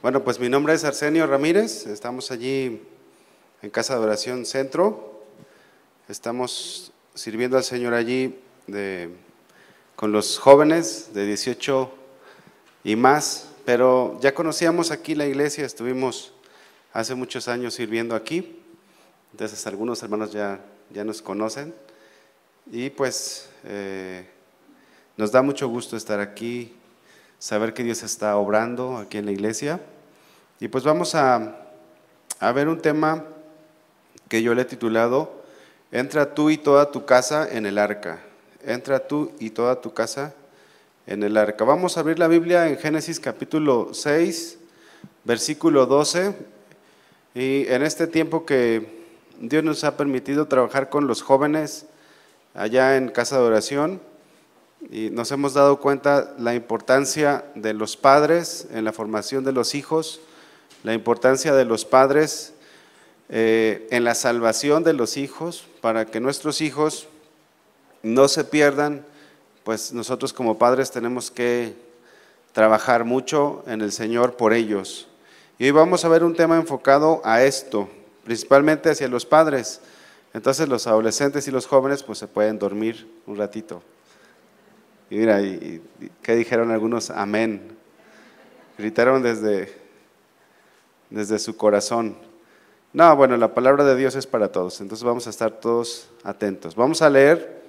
Bueno, pues mi nombre es Arsenio Ramírez. Estamos allí en Casa de Oración Centro. Estamos sirviendo al Señor allí con los jóvenes de 18 y más, pero ya conocíamos aquí la iglesia, estuvimos hace muchos años sirviendo aquí. Entonces algunos hermanos ya, ya nos conocen. Y pues eh, nos da mucho gusto estar aquí, saber que Dios está obrando aquí en la iglesia. Y pues vamos a, a ver un tema que yo le he titulado, Entra tú y toda tu casa en el arca. Entra tú y toda tu casa en el arca. Vamos a abrir la Biblia en Génesis capítulo 6, versículo 12. Y en este tiempo que Dios nos ha permitido trabajar con los jóvenes, allá en casa de oración y nos hemos dado cuenta la importancia de los padres en la formación de los hijos, la importancia de los padres eh, en la salvación de los hijos, para que nuestros hijos no se pierdan, pues nosotros como padres tenemos que trabajar mucho en el Señor por ellos. Y hoy vamos a ver un tema enfocado a esto, principalmente hacia los padres. Entonces los adolescentes y los jóvenes pues se pueden dormir un ratito. Y mira, y, ¿qué dijeron algunos? Amén. Gritaron desde, desde su corazón. No, bueno, la palabra de Dios es para todos, entonces vamos a estar todos atentos. Vamos a leer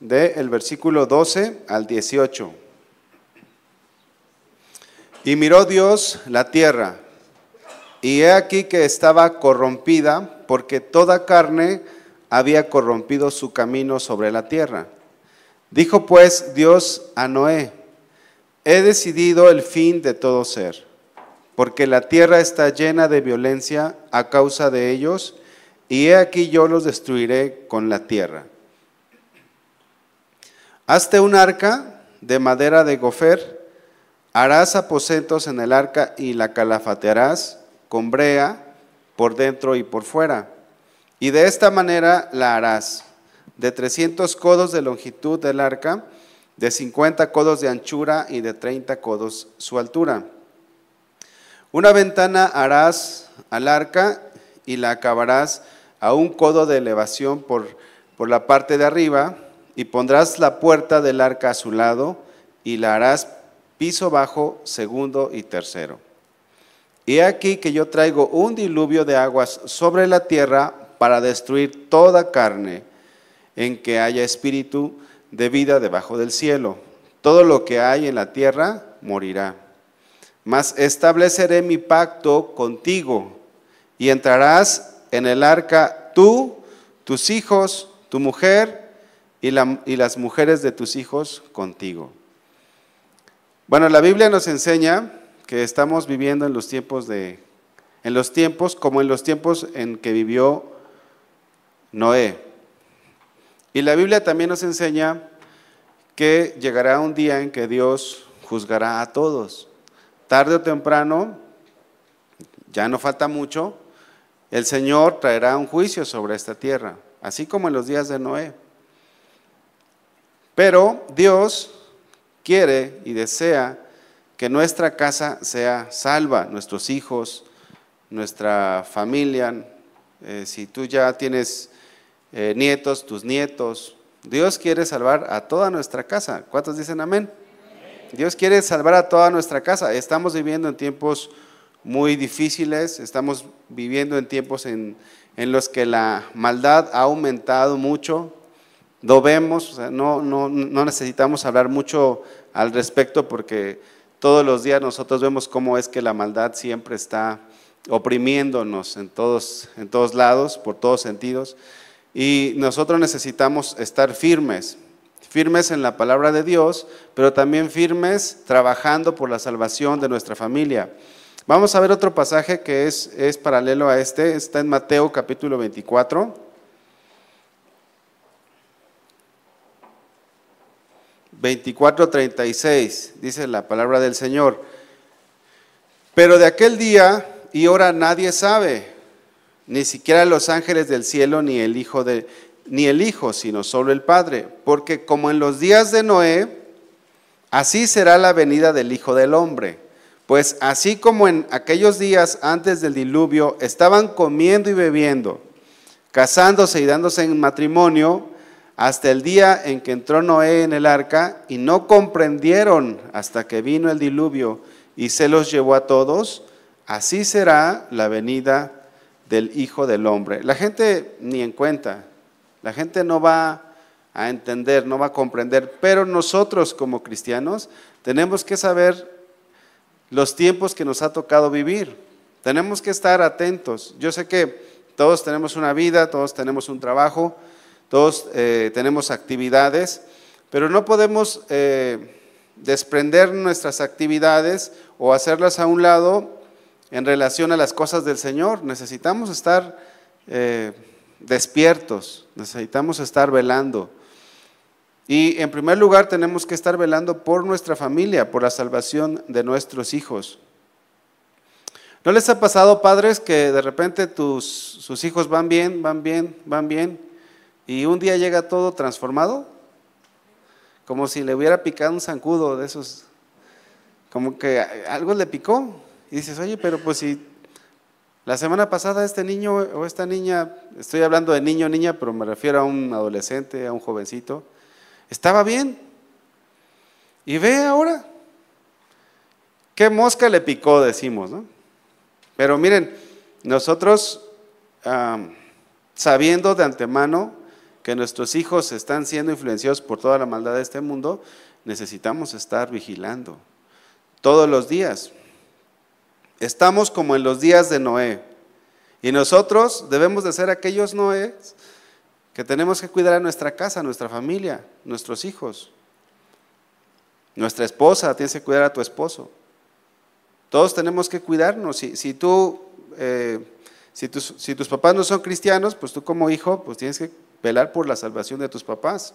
del versículo 12 al 18. Y miró Dios la tierra, y he aquí que estaba corrompida, porque toda carne había corrompido su camino sobre la tierra. Dijo pues Dios a Noé, he decidido el fin de todo ser, porque la tierra está llena de violencia a causa de ellos, y he aquí yo los destruiré con la tierra. Hazte un arca de madera de gofer, harás aposentos en el arca y la calafatearás con brea por dentro y por fuera. Y de esta manera la harás, de 300 codos de longitud del arca, de 50 codos de anchura y de 30 codos su altura. Una ventana harás al arca y la acabarás a un codo de elevación por, por la parte de arriba, y pondrás la puerta del arca a su lado, y la harás piso bajo, segundo y tercero. Y aquí que yo traigo un diluvio de aguas sobre la tierra para destruir toda carne en que haya espíritu de vida debajo del cielo. Todo lo que hay en la tierra morirá. Mas estableceré mi pacto contigo y entrarás en el arca tú, tus hijos, tu mujer y, y las mujeres de tus hijos contigo. Bueno, la Biblia nos enseña que estamos viviendo en los tiempos de en los tiempos como en los tiempos en que vivió Noé. Y la Biblia también nos enseña que llegará un día en que Dios juzgará a todos. Tarde o temprano, ya no falta mucho, el Señor traerá un juicio sobre esta tierra, así como en los días de Noé. Pero Dios quiere y desea que nuestra casa sea salva, nuestros hijos, nuestra familia. Eh, si tú ya tienes eh, nietos, tus nietos. Dios quiere salvar a toda nuestra casa. ¿Cuántos dicen amén? Dios quiere salvar a toda nuestra casa. Estamos viviendo en tiempos muy difíciles, estamos viviendo en tiempos en, los que la maldad ha aumentado mucho. Lo vemos, no, no, no necesitamos hablar mucho al respecto porque todos los días nosotros vemos cómo es que la maldad siempre está oprimiéndonos en todos, en todos lados, por todos sentidos. Y nosotros necesitamos estar firmes, firmes en la palabra de Dios, pero también firmes trabajando por la salvación de nuestra familia. Vamos a ver otro pasaje que es, es paralelo a este, está en Mateo capítulo 24. 24:36, dice la palabra del Señor. Pero de aquel día y hora nadie sabe, ni siquiera los ángeles del cielo, ni el Hijo de, ni el Hijo, sino solo el Padre, porque como en los días de Noé, así será la venida del Hijo del Hombre. Pues así como en aquellos días antes del diluvio estaban comiendo y bebiendo, casándose y dándose en matrimonio, hasta el día en que entró Noé en el arca y no comprendieron hasta que vino el diluvio y se los llevó a todos, así será la venida del Hijo del Hombre. La gente ni en cuenta, la gente no va a entender, no va a comprender, pero nosotros como cristianos tenemos que saber los tiempos que nos ha tocado vivir. Tenemos que estar atentos. Yo sé que todos tenemos una vida, todos tenemos un trabajo, todos eh, tenemos actividades, pero no podemos eh, desprender nuestras actividades o hacerlas a un lado en relación a las cosas del Señor. Necesitamos estar eh, despiertos, necesitamos estar velando. Y en primer lugar tenemos que estar velando por nuestra familia, por la salvación de nuestros hijos. ¿No les ha pasado, padres, que de repente tus, sus hijos van bien, van bien, van bien? Y un día llega todo transformado, como si le hubiera picado un zancudo de esos, como que algo le picó. Y dices, oye, pero pues si la semana pasada este niño o esta niña, estoy hablando de niño o niña, pero me refiero a un adolescente, a un jovencito, estaba bien. Y ve ahora, qué mosca le picó, decimos, ¿no? Pero miren, nosotros, sabiendo de antemano que nuestros hijos están siendo influenciados por toda la maldad de este mundo, necesitamos estar vigilando todos los días. Estamos como en los días de Noé. Y nosotros debemos de ser aquellos Noé que tenemos que cuidar a nuestra casa, nuestra familia, nuestros hijos. Nuestra esposa, tienes que cuidar a tu esposo. Todos tenemos que cuidarnos. Si, tú, eh, si, tus, si tus papás no son cristianos, pues tú como hijo, pues tienes que velar por la salvación de tus papás.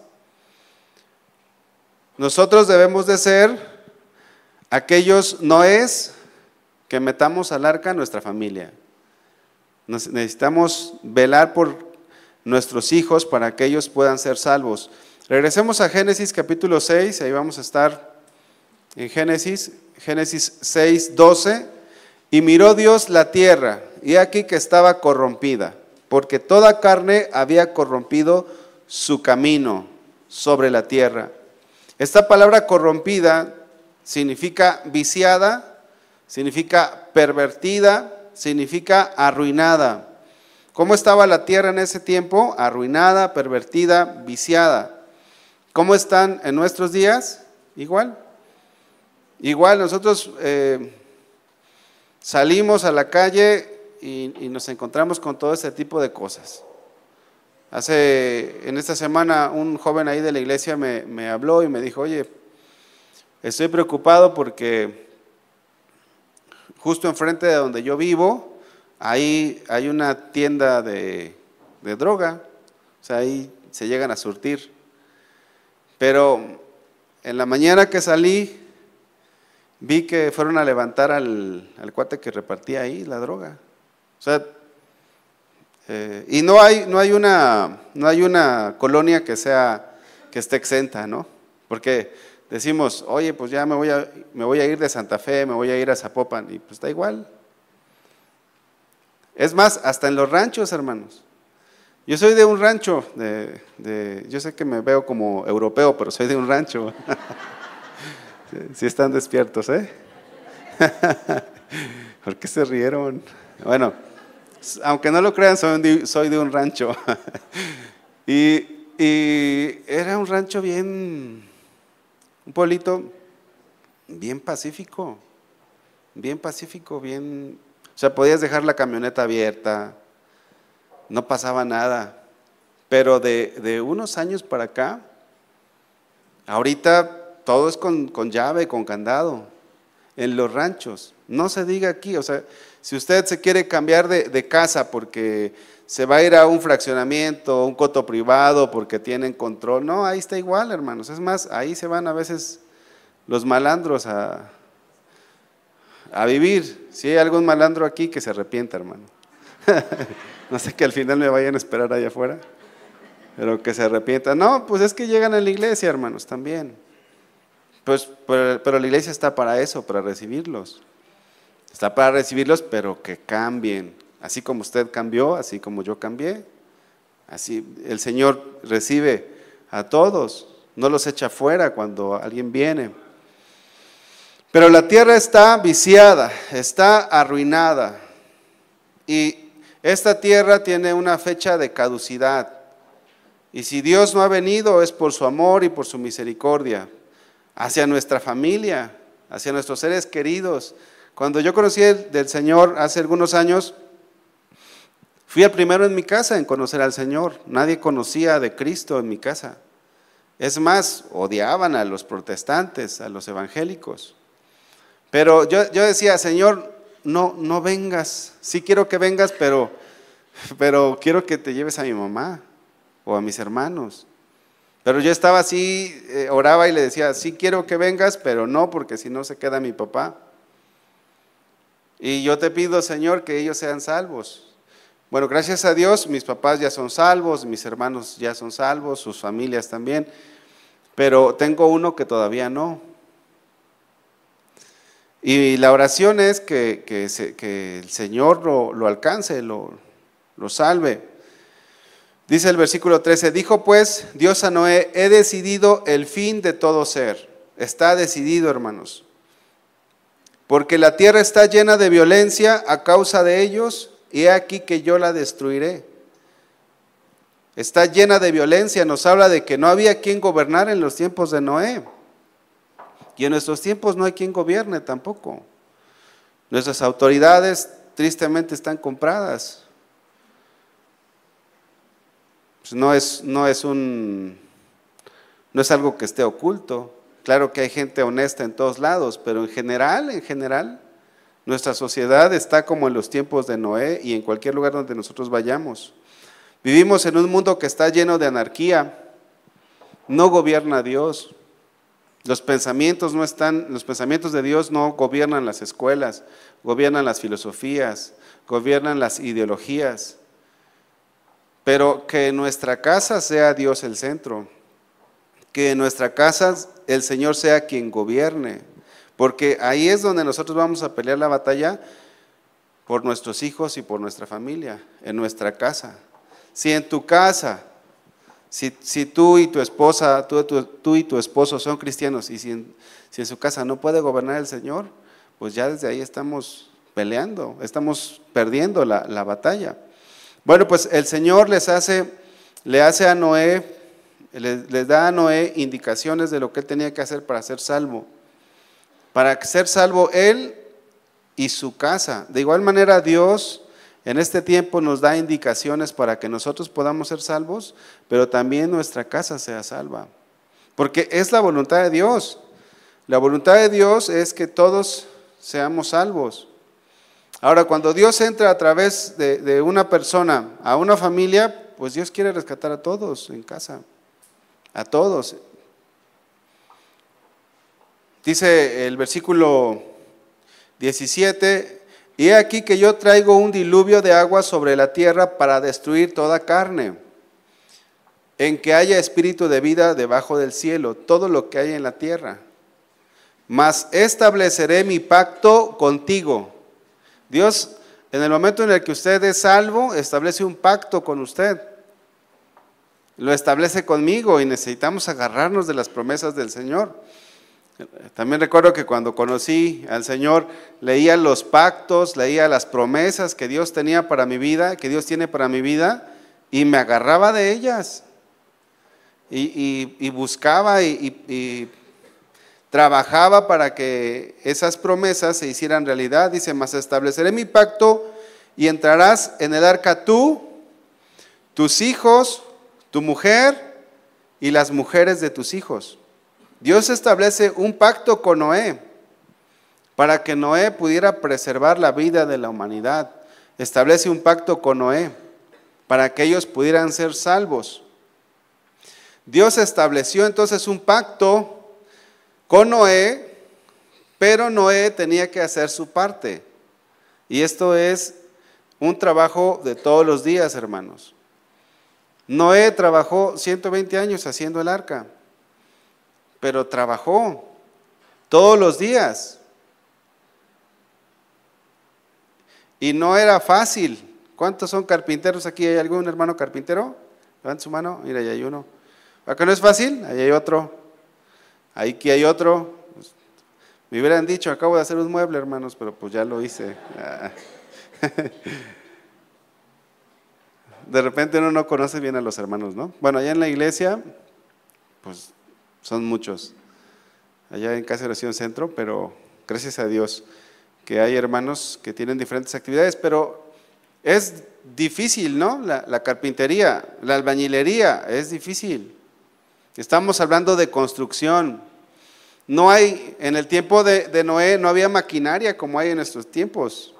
Nosotros debemos de ser aquellos noes que metamos al arca nuestra familia. necesitamos velar por nuestros hijos para que ellos puedan ser salvos. Regresemos a Génesis capítulo 6, ahí vamos a estar en Génesis, Génesis 6, 12. Y miró Dios la tierra, y aquí que estaba corrompida porque toda carne había corrompido su camino sobre la tierra. Esta palabra corrompida significa viciada, significa pervertida, significa arruinada. ¿Cómo estaba la tierra en ese tiempo? Arruinada, pervertida, viciada. ¿Cómo están en nuestros días? Igual. Igual nosotros eh, salimos a la calle y, nos encontramos con todo ese tipo de cosas. Hace, en esta semana, un joven ahí de la iglesia me, me habló y me dijo, oye, estoy preocupado porque justo enfrente de donde yo vivo, ahí hay una tienda de, de droga, o sea, ahí se llegan a surtir. Pero en la mañana que salí, vi que fueron a levantar al, al cuate que repartía ahí la droga. O sea, eh, y no hay, no, hay una, no hay una colonia que, sea, que esté exenta, ¿no? Porque decimos, oye, pues ya me voy, a, me voy a ir de Santa Fe, me voy a ir a Zapopan, y pues da igual. Es más, hasta en los ranchos, hermanos. Yo soy de un rancho, de, yo sé que me veo como europeo, pero soy de un rancho. Si están despiertos, ¿eh? ¿Por qué se rieron? Bueno, aunque no lo crean, soy de, un rancho. y, era un rancho bien, un pueblito bien pacífico, bien pacífico, bien... O sea, podías dejar la camioneta abierta, no pasaba nada. Pero de, unos años para acá, ahorita todo es con, con llave, con candado. en los ranchos. No se diga aquí, o sea, si usted se quiere cambiar de, casa porque se va a ir a un fraccionamiento, un coto privado porque tienen control, no, ahí está igual, hermanos. Es más, ahí se van a veces los malandros a, a vivir. Si hay algún malandro aquí, que se arrepienta, hermano. no sé que al final me vayan a esperar allá afuera, pero que se arrepienta. No, pues es que llegan a la iglesia, hermanos, también. Pues, pero, la iglesia está para eso, para recibirlos. Está para recibirlos, pero que cambien. Así como usted cambió, así como yo cambié. Así el Señor recibe a todos, no los echa fuera cuando alguien viene. Pero la tierra está viciada, está arruinada. Y esta tierra tiene una fecha de caducidad. Y si Dios no ha venido es por su amor y por su misericordia hacia nuestra familia, hacia nuestros seres queridos. Cuando yo conocí del Señor hace algunos años, fui el primero en mi casa en conocer al Señor. Nadie conocía de Cristo en mi casa. Es más, odiaban a los protestantes, a los evangélicos. Pero yo, decía, Señor, no, no vengas. Sí quiero que vengas, pero, pero quiero que te lleves a mi mamá o a mis hermanos. Pero yo estaba así, eh, oraba y le decía, sí quiero que vengas, pero no, porque si no se queda mi papá. Y yo te pido, Señor, que ellos sean salvos. Bueno, gracias a Dios, mis papás ya son salvos, mis hermanos ya son salvos, sus familias también, pero tengo uno que todavía no. Y la oración es que, que, el Señor lo, alcance, lo, lo salve. Dice el versículo 13, dijo pues Dios a Noé, he decidido el fin de todo ser. Está decidido, hermanos. Porque la tierra está llena de violencia a causa de ellos, he aquí que yo la destruiré. Está llena de violencia, nos habla de que no había quien gobernar en los tiempos de Noé. Y en nuestros tiempos no hay quien gobierne tampoco. Nuestras autoridades tristemente están compradas. Pues no es, no es un no es algo que esté oculto. Claro que hay gente honesta en todos lados, pero en general, en general, nuestra sociedad está como en los tiempos de Noé y en cualquier lugar donde nosotros vayamos. Vivimos en un mundo que está lleno de anarquía. No gobierna Dios. Los pensamientos no están, los pensamientos de Dios no gobiernan las escuelas, gobiernan las filosofías, gobiernan las ideologías. Pero que en nuestra casa sea Dios el centro, que en nuestra casa el Señor sea quien gobierne, porque ahí es donde nosotros vamos a pelear la batalla por nuestros hijos y por nuestra familia, en nuestra casa. Si en tu casa si, tú y tu esposa, tú, y tu esposo son cristianos y si en, su casa no puede gobernar el Señor, pues ya desde ahí estamos peleando, estamos perdiendo la, batalla. Bueno, pues el Señor les hace, le hace a Noé, les, les, da a Noé indicaciones de lo que él tenía que hacer para ser salvo. Para ser salvo él y su casa. De igual manera Dios en este tiempo nos da indicaciones para que nosotros podamos ser salvos, pero también nuestra casa sea salva. Porque es la voluntad de Dios. La voluntad de Dios es que todos seamos salvos. Ahora, cuando Dios entra a través de, una persona a una familia, pues Dios quiere rescatar a todos en casa, a todos. Dice el versículo 17, y aquí que yo traigo un diluvio de agua sobre la tierra para destruir toda carne, en que haya espíritu de vida debajo del cielo, todo lo que hay en la tierra. Mas estableceré mi pacto contigo. Dios, en el momento en el que usted es salvo, establece un pacto con usted. Lo establece conmigo y necesitamos agarrarnos de las promesas del Señor. También recuerdo que cuando conocí al Señor, leía los pactos, leía las promesas que Dios tenía para mi vida, que Dios tiene para mi vida, y me agarraba de ellas. Y, buscaba y, trabajaba para que esas promesas se hicieran realidad. Dice, más estableceré mi pacto y entrarás en el arca tú, tus hijos, tu mujer y las mujeres de tus hijos Dios establece un pacto con Noé para que Noé pudiera preservar la vida de la humanidad. Establece un pacto con Noé para que ellos pudieran ser salvos. Dios estableció entonces un pacto con Noé, pero Noé tenía que hacer su parte. Y esto es un trabajo de todos los días, hermanos. Noé trabajó 120 años haciendo el arca, pero trabajó todos los días. Y no era fácil. ¿Cuántos son carpinteros aquí? ¿Hay algún hermano carpintero? Levanten su mano. Mira, ahí hay uno. ¿Acá no es fácil? Ahí hay otro. Ahí aquí hay otro. Me hubieran dicho, acabo de hacer un mueble, hermanos, pero pues ya lo hice. De repente uno no conoce bien a los hermanos, ¿no? Bueno, allá en la iglesia, pues son muchos. Allá en Casa de Oración Centro, pero gracias a Dios que hay hermanos que tienen diferentes actividades, pero es difícil, ¿no? La, carpintería, la albañilería, es difícil. Estamos hablando de construcción. No hay, en el tiempo de, Noé no había maquinaria como hay en estos tiempos.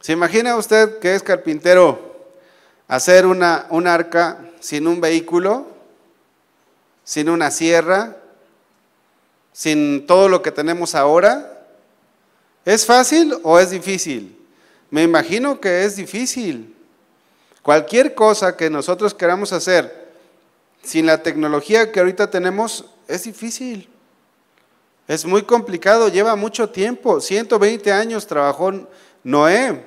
¿Se imagina usted que es carpintero hacer una, un arca sin un vehículo, sin una sierra, sin todo lo que tenemos ahora? ¿Es fácil o es difícil? Me imagino que es difícil. Cualquier cosa que nosotros queramos hacer sin la tecnología que ahorita tenemos es difícil. Es muy complicado, lleva mucho tiempo. 120 años trabajó Noé.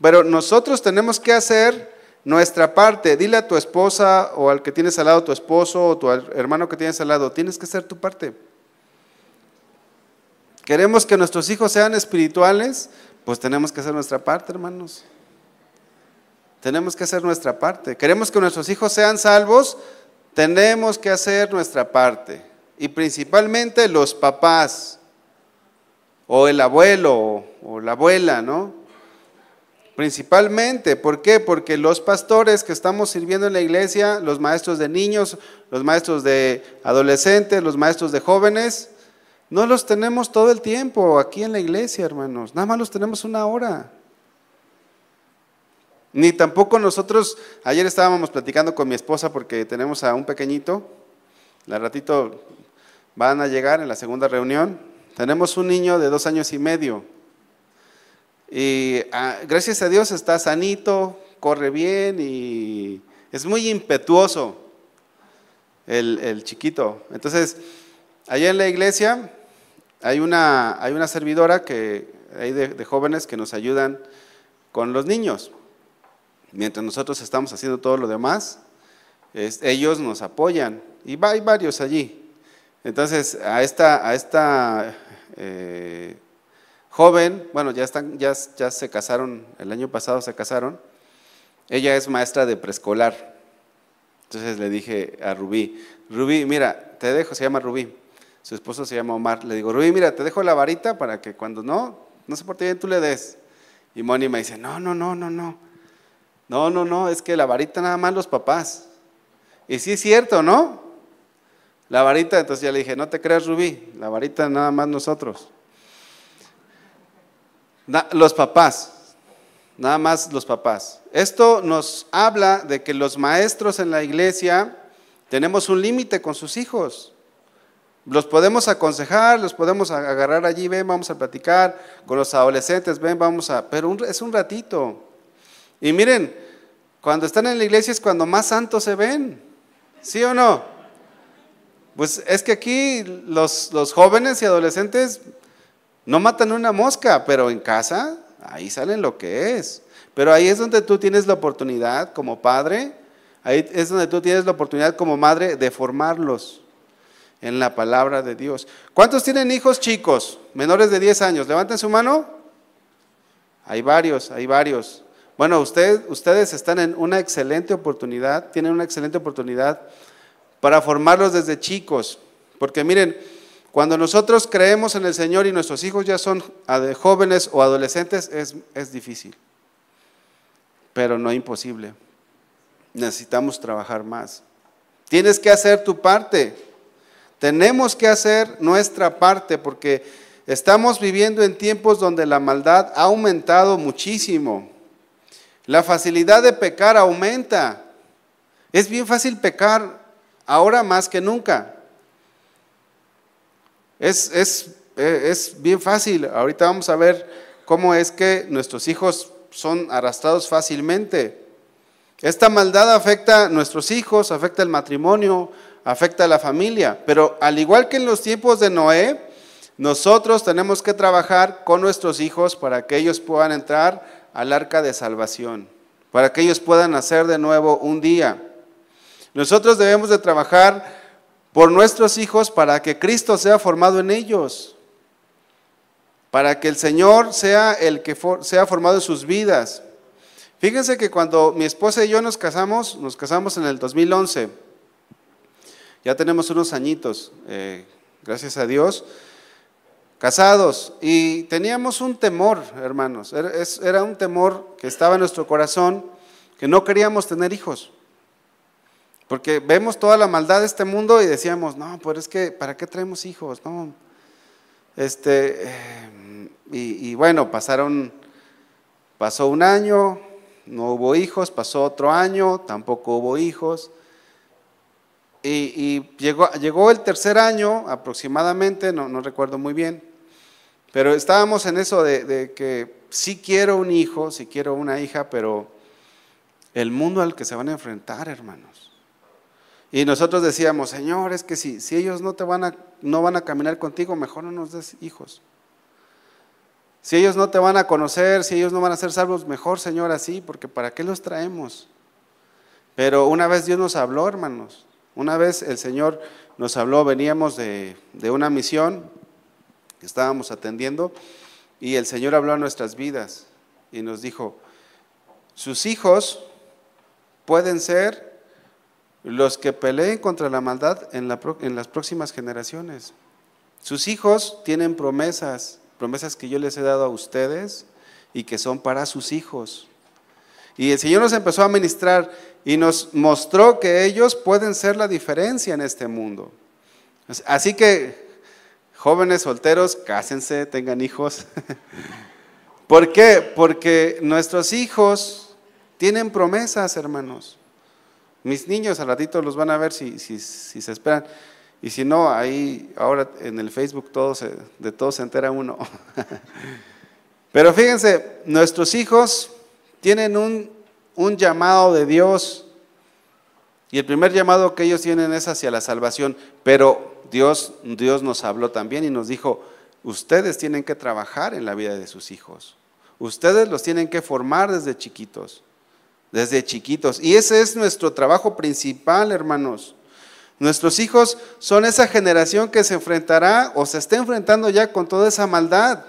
Pero nosotros tenemos que hacer nuestra parte. Dile a tu esposa o al que tienes al lado, tu esposo o tu hermano que tienes al lado, tienes que hacer tu parte. Queremos que nuestros hijos sean espirituales, pues tenemos que hacer nuestra parte, hermanos. Tenemos que hacer nuestra parte. Queremos que nuestros hijos sean salvos, tenemos que hacer nuestra parte. Y principalmente los papás, o el abuelo, o la abuela, ¿no? Principalmente, ¿por qué? Porque los pastores que estamos sirviendo en la iglesia, los maestros de niños, los maestros de adolescentes, los maestros de jóvenes, no los tenemos todo el tiempo aquí en la iglesia, hermanos. Nada más los tenemos una hora. Ni tampoco nosotros, ayer estábamos platicando con mi esposa porque tenemos a un pequeñito, la ratito van a llegar en la segunda reunión. Tenemos un niño de dos años y medio. Y ah, gracias a Dios está sanito, corre bien y es muy impetuoso el, el chiquito. Entonces, allá en la iglesia hay una, hay una servidora que, hay de, jóvenes que nos ayudan con los niños. Mientras nosotros estamos haciendo todo lo demás, ellos nos apoyan. Y hay varios allí. Entonces, a esta, a esta eh, joven, bueno, ya, están, ya, ya se casaron, el año pasado se casaron, ella es maestra de preescolar. Entonces le dije a Rubí, Rubí, mira, te dejo, se llama Rubí su esposo se llama Omar. Le digo, Rubí, mira, te dejo la varita para que cuando no, no se porte bien, tú le des. Y Moni me dice, no, no, no, no, no. No, no, no, es que la varita nada más los papás. Y sí es cierto, ¿no? La varita, entonces ya le dije, no te creas, Rubí, la varita nada más nosotros. Los papás, nada más los papás. Esto nos habla de que los maestros en la iglesia tenemos un límite con sus hijos. Los podemos aconsejar, los podemos agarrar allí, ven, vamos a platicar con los adolescentes, ven, vamos a... Pero es un ratito. Y miren, cuando están en la iglesia es cuando más santos se ven, ¿sí o no? Pues es que aquí los, los jóvenes y adolescentes no matan una mosca, pero en casa, ahí salen lo que es. Pero ahí es donde tú tienes la oportunidad como padre, ahí es donde tú tienes la oportunidad como madre de formarlos en la palabra de Dios. ¿Cuántos tienen hijos chicos, menores de 10 años? Levanten su mano. Hay varios, hay varios. Bueno, ustedes están en una excelente oportunidad, tienen una excelente oportunidad para formarlos desde chicos. Porque miren, cuando nosotros creemos en el Señor y nuestros hijos ya son jóvenes o adolescentes, es, es difícil, pero no imposible. Necesitamos trabajar más. Tienes que hacer tu parte. Tenemos que hacer nuestra parte porque estamos viviendo en tiempos donde la maldad ha aumentado muchísimo. La facilidad de pecar aumenta. Es bien fácil pecar ahora más que nunca. Es, es, es, bien fácil. Ahorita vamos a ver cómo es que nuestros hijos son arrastrados fácilmente. Esta maldad afecta a nuestros hijos, afecta el matrimonio, afecta a la familia. Pero al igual que en los tiempos de Noé, nosotros tenemos que trabajar con nuestros hijos para que ellos puedan entrar al arca de salvación, para que ellos puedan nacer de nuevo un día. Nosotros debemos de trabajar por nuestros hijos para que Cristo sea formado en ellos, para que el Señor sea el que sea formado en sus vidas. Fíjense que cuando mi esposa y yo nos casamos, nos casamos en el 2011, ya tenemos unos añitos, eh, gracias a Dios, casados, y teníamos un temor, hermanos, era un temor que estaba en nuestro corazón, que no queríamos tener hijos. Porque vemos toda la maldad de este mundo y decíamos, no, pues es que, ¿para qué traemos hijos? No. Este, eh, y, bueno, pasaron, pasó un año, no hubo hijos, pasó otro año, tampoco hubo hijos. Y, llegó, llegó, el tercer año aproximadamente, no, recuerdo muy bien, pero estábamos en eso de que sí quiero un hijo, sí quiero una hija, pero el mundo al que se van a enfrentar, hermanos. Y nosotros decíamos, Señor, es que si, si ellos no, te van a, no van a caminar contigo, mejor no nos des hijos. Si ellos no te van a conocer, si ellos no van a ser salvos, mejor, Señor, así, porque ¿para qué los traemos? Pero una vez Dios nos habló, hermanos. Una vez el Señor nos habló, veníamos de, de una misión que estábamos atendiendo y el Señor habló a nuestras vidas y nos dijo, sus hijos pueden ser los que peleen contra la maldad en, las próximas generaciones. Sus hijos tienen promesas, promesas que yo les he dado a ustedes y que son para sus hijos. Y el Señor nos empezó a ministrar y nos mostró que ellos pueden ser la diferencia en este mundo. Así que, jóvenes solteros, cásense, tengan hijos. ¿Por qué? Porque nuestros hijos tienen promesas, hermanos. Mis niños al ratito los van a ver si, si, se esperan. Y si no, ahí ahora en el Facebook todos, de todo se entera uno. Pero fíjense, nuestros hijos tienen un, un llamado de Dios. Y el primer llamado que ellos tienen es hacia la salvación. Pero Dios, Dios nos habló también y nos dijo, ustedes tienen que trabajar en la vida de sus hijos. Ustedes los tienen que formar desde chiquitos desde chiquitos. Y ese es nuestro trabajo principal, hermanos. Nuestros hijos son esa generación que se enfrentará o se está enfrentando ya con toda esa maldad.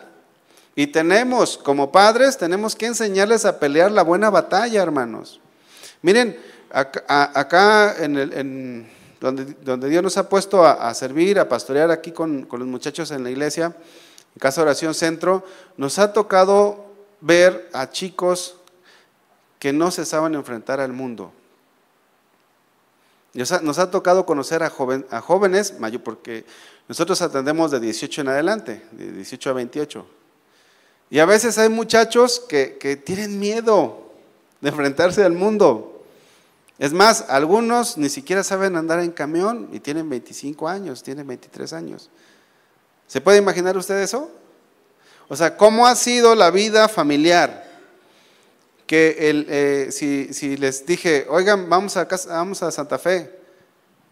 Y tenemos, como padres, tenemos que enseñarles a pelear la buena batalla, hermanos. Miren, acá, en, donde, donde, Dios nos ha puesto a, servir, a pastorear aquí con, con, los muchachos en la iglesia, en Casa Oración Centro, nos ha tocado ver a chicos que no se saben enfrentar al mundo. Nos ha, tocado conocer a, a jóvenes, porque nosotros atendemos de 18 en adelante, de 18 a 28. Y a veces hay muchachos que, que tienen miedo de enfrentarse al mundo. Es más, algunos ni siquiera saben andar en camión y tienen 25 años, tienen 23 años. ¿Se puede imaginar usted eso? O sea, ¿cómo ha sido la vida familiar? Que el, eh, si, les dije, oigan, vamos a, vamos a Santa Fe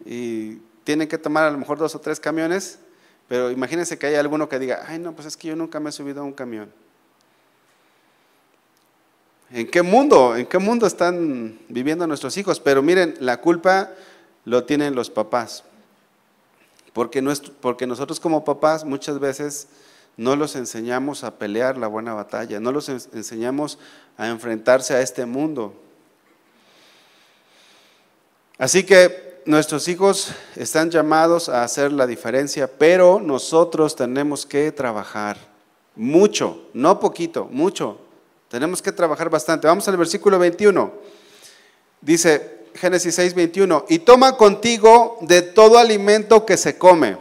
y tienen que tomar a lo mejor dos o tres camiones, pero imagínense que hay alguno que diga, ay no, pues es que yo nunca me he subido a un camión. ¿En qué mundo? ¿En qué mundo están viviendo nuestros hijos? Pero miren, la culpa lo tienen los papás. Porque, porque nosotros como papás muchas veces no los enseñamos a pelear la buena batalla, no los enseñamos a enfrentarse a este mundo. Así que nuestros hijos están llamados a hacer la diferencia, pero nosotros tenemos que trabajar mucho, no poquito, mucho. Tenemos que trabajar bastante. Vamos al versículo 21. Dice Génesis 6, 21, y toma contigo de todo alimento que se come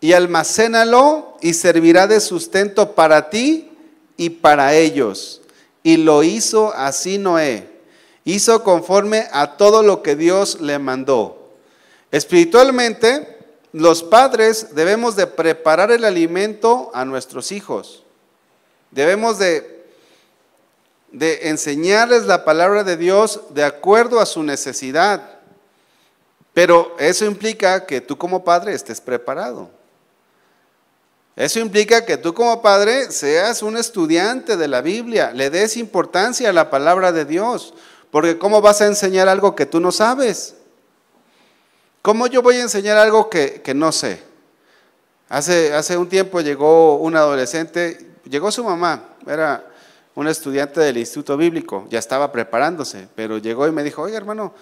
y almacénalo y servirá de sustento para ti y para ellos. Y lo hizo así Noé. Hizo conforme a todo lo que Dios le mandó. Espiritualmente, los padres debemos de preparar el alimento a nuestros hijos. Debemos de, de enseñarles la palabra de Dios de acuerdo a su necesidad. Pero eso implica que tú como padre estés preparado. Eso implica que tú como padre seas un estudiante de la Biblia, le des importancia a la palabra de Dios, porque ¿cómo vas a enseñar algo que tú no sabes? ¿Cómo yo voy a enseñar algo que, no sé? Hace, hace un tiempo llegó un adolescente, llegó su mamá, era un estudiante del Instituto Bíblico, ya estaba preparándose, pero llegó y me dijo, oye hermano,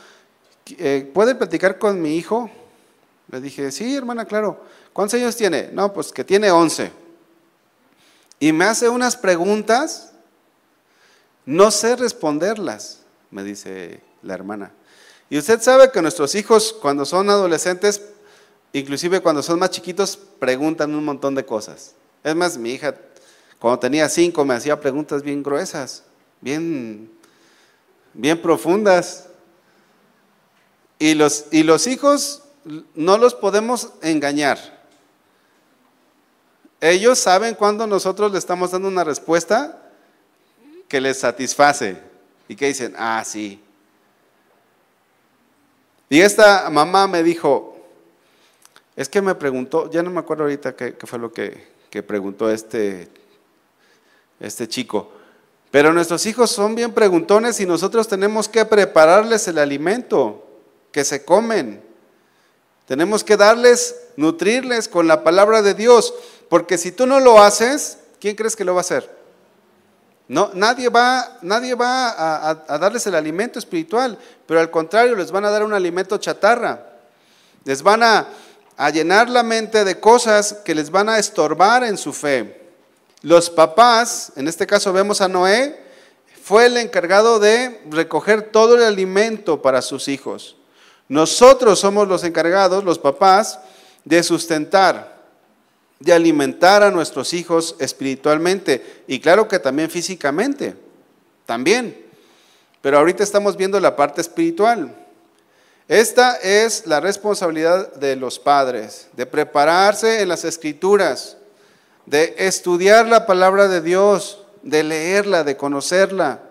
eh, ¿puede platicar con mi hijo? Le dije, sí hermana, claro. ¿Cuántos años tiene? No, pues que tiene 11. Y me hace unas preguntas, no sé responderlas, me dice la hermana. Y usted sabe que nuestros hijos cuando son adolescentes, inclusive cuando son más chiquitos, preguntan un montón de cosas. Es más, mi hija cuando tenía cinco me hacía preguntas bien gruesas, bien, bien profundas. Y los, y los hijos no los podemos engañar. Ellos saben cuando nosotros le estamos dando una respuesta que les satisface y que dicen, ah, sí, y esta mamá me dijo, es que me preguntó, ya no me acuerdo ahorita qué, fue lo que, preguntó este, este chico, pero nuestros hijos son bien preguntones y nosotros tenemos que prepararles el alimento que se comen. Tenemos que darles, nutrirles con la palabra de Dios, porque si tú no lo haces, ¿quién crees que lo va a hacer? No, nadie va, nadie va a, darles el alimento espiritual, pero al contrario, les van a dar un alimento chatarra. Les van a, a llenar la mente de cosas que les van a estorbar en su fe. Los papás, en este caso vemos a Noé, fue el encargado de recoger todo el alimento para sus hijos. Nosotros somos los encargados, los papás, de sustentar, de alimentar a nuestros hijos espiritualmente y claro que también físicamente, también. Pero ahorita estamos viendo la parte espiritual. Esta es la responsabilidad de los padres, de prepararse en las escrituras, de estudiar la palabra de Dios, de leerla, de conocerla,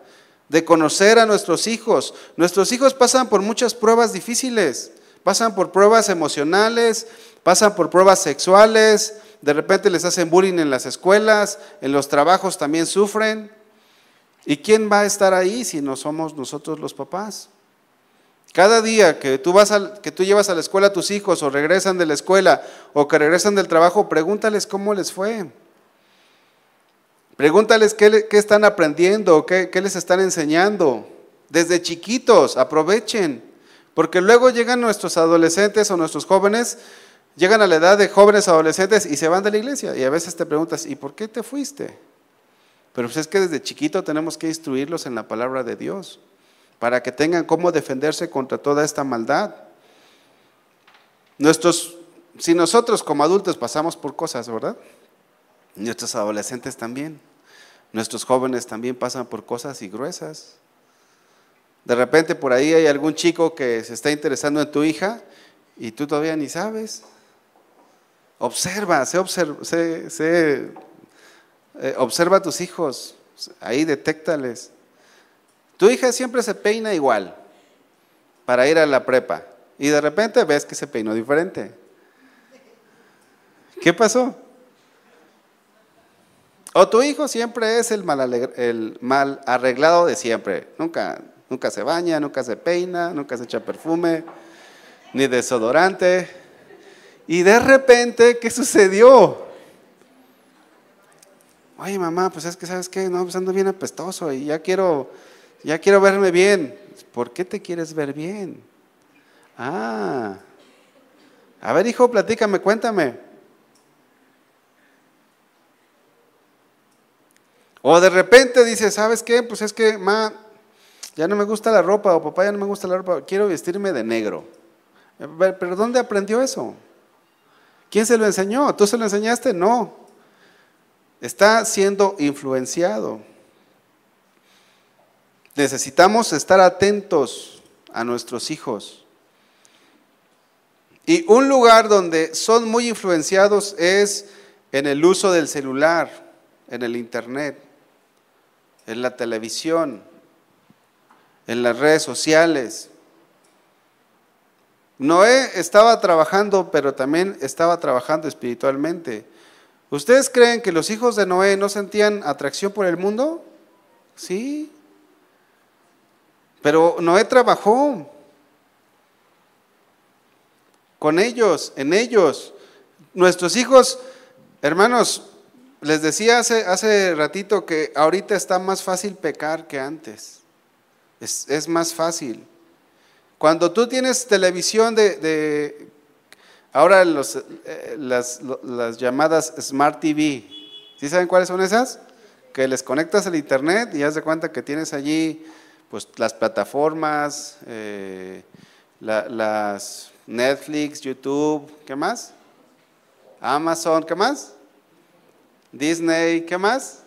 de conocer a nuestros hijos. Nuestros hijos pasan por muchas pruebas difíciles, pasan por pruebas emocionales, pasan por pruebas sexuales, de repente les hacen bullying en las escuelas, en los trabajos también sufren. ¿Y quién va a estar ahí si no somos nosotros los papás? Cada día que tú, vas que tú llevas a la escuela a tus hijos o regresan de la escuela o que regresan del trabajo, pregúntales cómo les fue. Pregúntales qué, están aprendiendo, qué, qué les están enseñando. Desde chiquitos, aprovechen. Porque luego llegan nuestros adolescentes o nuestros jóvenes llegan a la edad de jóvenes adolescentes y se van de la iglesia. Y a veces te preguntas, ¿y por qué te fuiste? Pero pues es que desde chiquito tenemos que instruirlos en la palabra de Dios para que tengan cómo defenderse contra toda esta maldad. Nuestros, si nosotros como adultos pasamos por cosas, ¿verdad? Nuestros adolescentes también. Nuestros jóvenes también pasan por cosas y gruesas. De repente por ahí hay algún chico que se está interesando en tu hija y tú todavía ni sabes. Observa, sé, eh, observa a tus hijos, ahí detéctales. Tu hija siempre se peina igual para ir a la prepa y de repente ves que se peinó diferente. ¿Qué pasó? O tu hijo siempre es el mal, arreglado de siempre. Nunca, nunca se baña, nunca se peina, nunca se echa perfume, ni desodorante. Y de repente, ¿qué sucedió? Oye, mamá, pues es que sabes qué, no, pues ando bien apestoso y ya quiero, ya quiero verme bien. ¿Por qué te quieres ver bien? Ah, a ver, hijo, platícame, cuéntame. O de repente dice, ¿sabes qué? Pues es que, ma, ya no me gusta la ropa, o papá, ya no me gusta la ropa, quiero vestirme de negro. ¿Pero dónde aprendió eso? ¿Quién se lo enseñó? ¿Tú se lo enseñaste? No. Está siendo influenciado. Necesitamos estar atentos a nuestros hijos. Y un lugar donde son muy influenciados es en el uso del celular, en el internet, en la televisión, en las redes sociales. Noé estaba trabajando, pero también estaba trabajando espiritualmente. ¿Ustedes creen que los hijos de Noé no sentían atracción por el mundo? Sí. Pero Noé trabajó con ellos, en ellos. Nuestros hijos, hermanos, les decía hace, hace ratito que ahorita está más fácil pecar que antes. Es, es más fácil. Cuando tú tienes televisión de, ahora los, eh, las, las, llamadas Smart TV, ¿sí saben cuáles son esas? Que les conectas al internet y haz de cuenta que tienes allí pues las plataformas, eh, las Netflix, YouTube, ¿qué más? Amazon, ¿qué más? Disney, ¿qué más?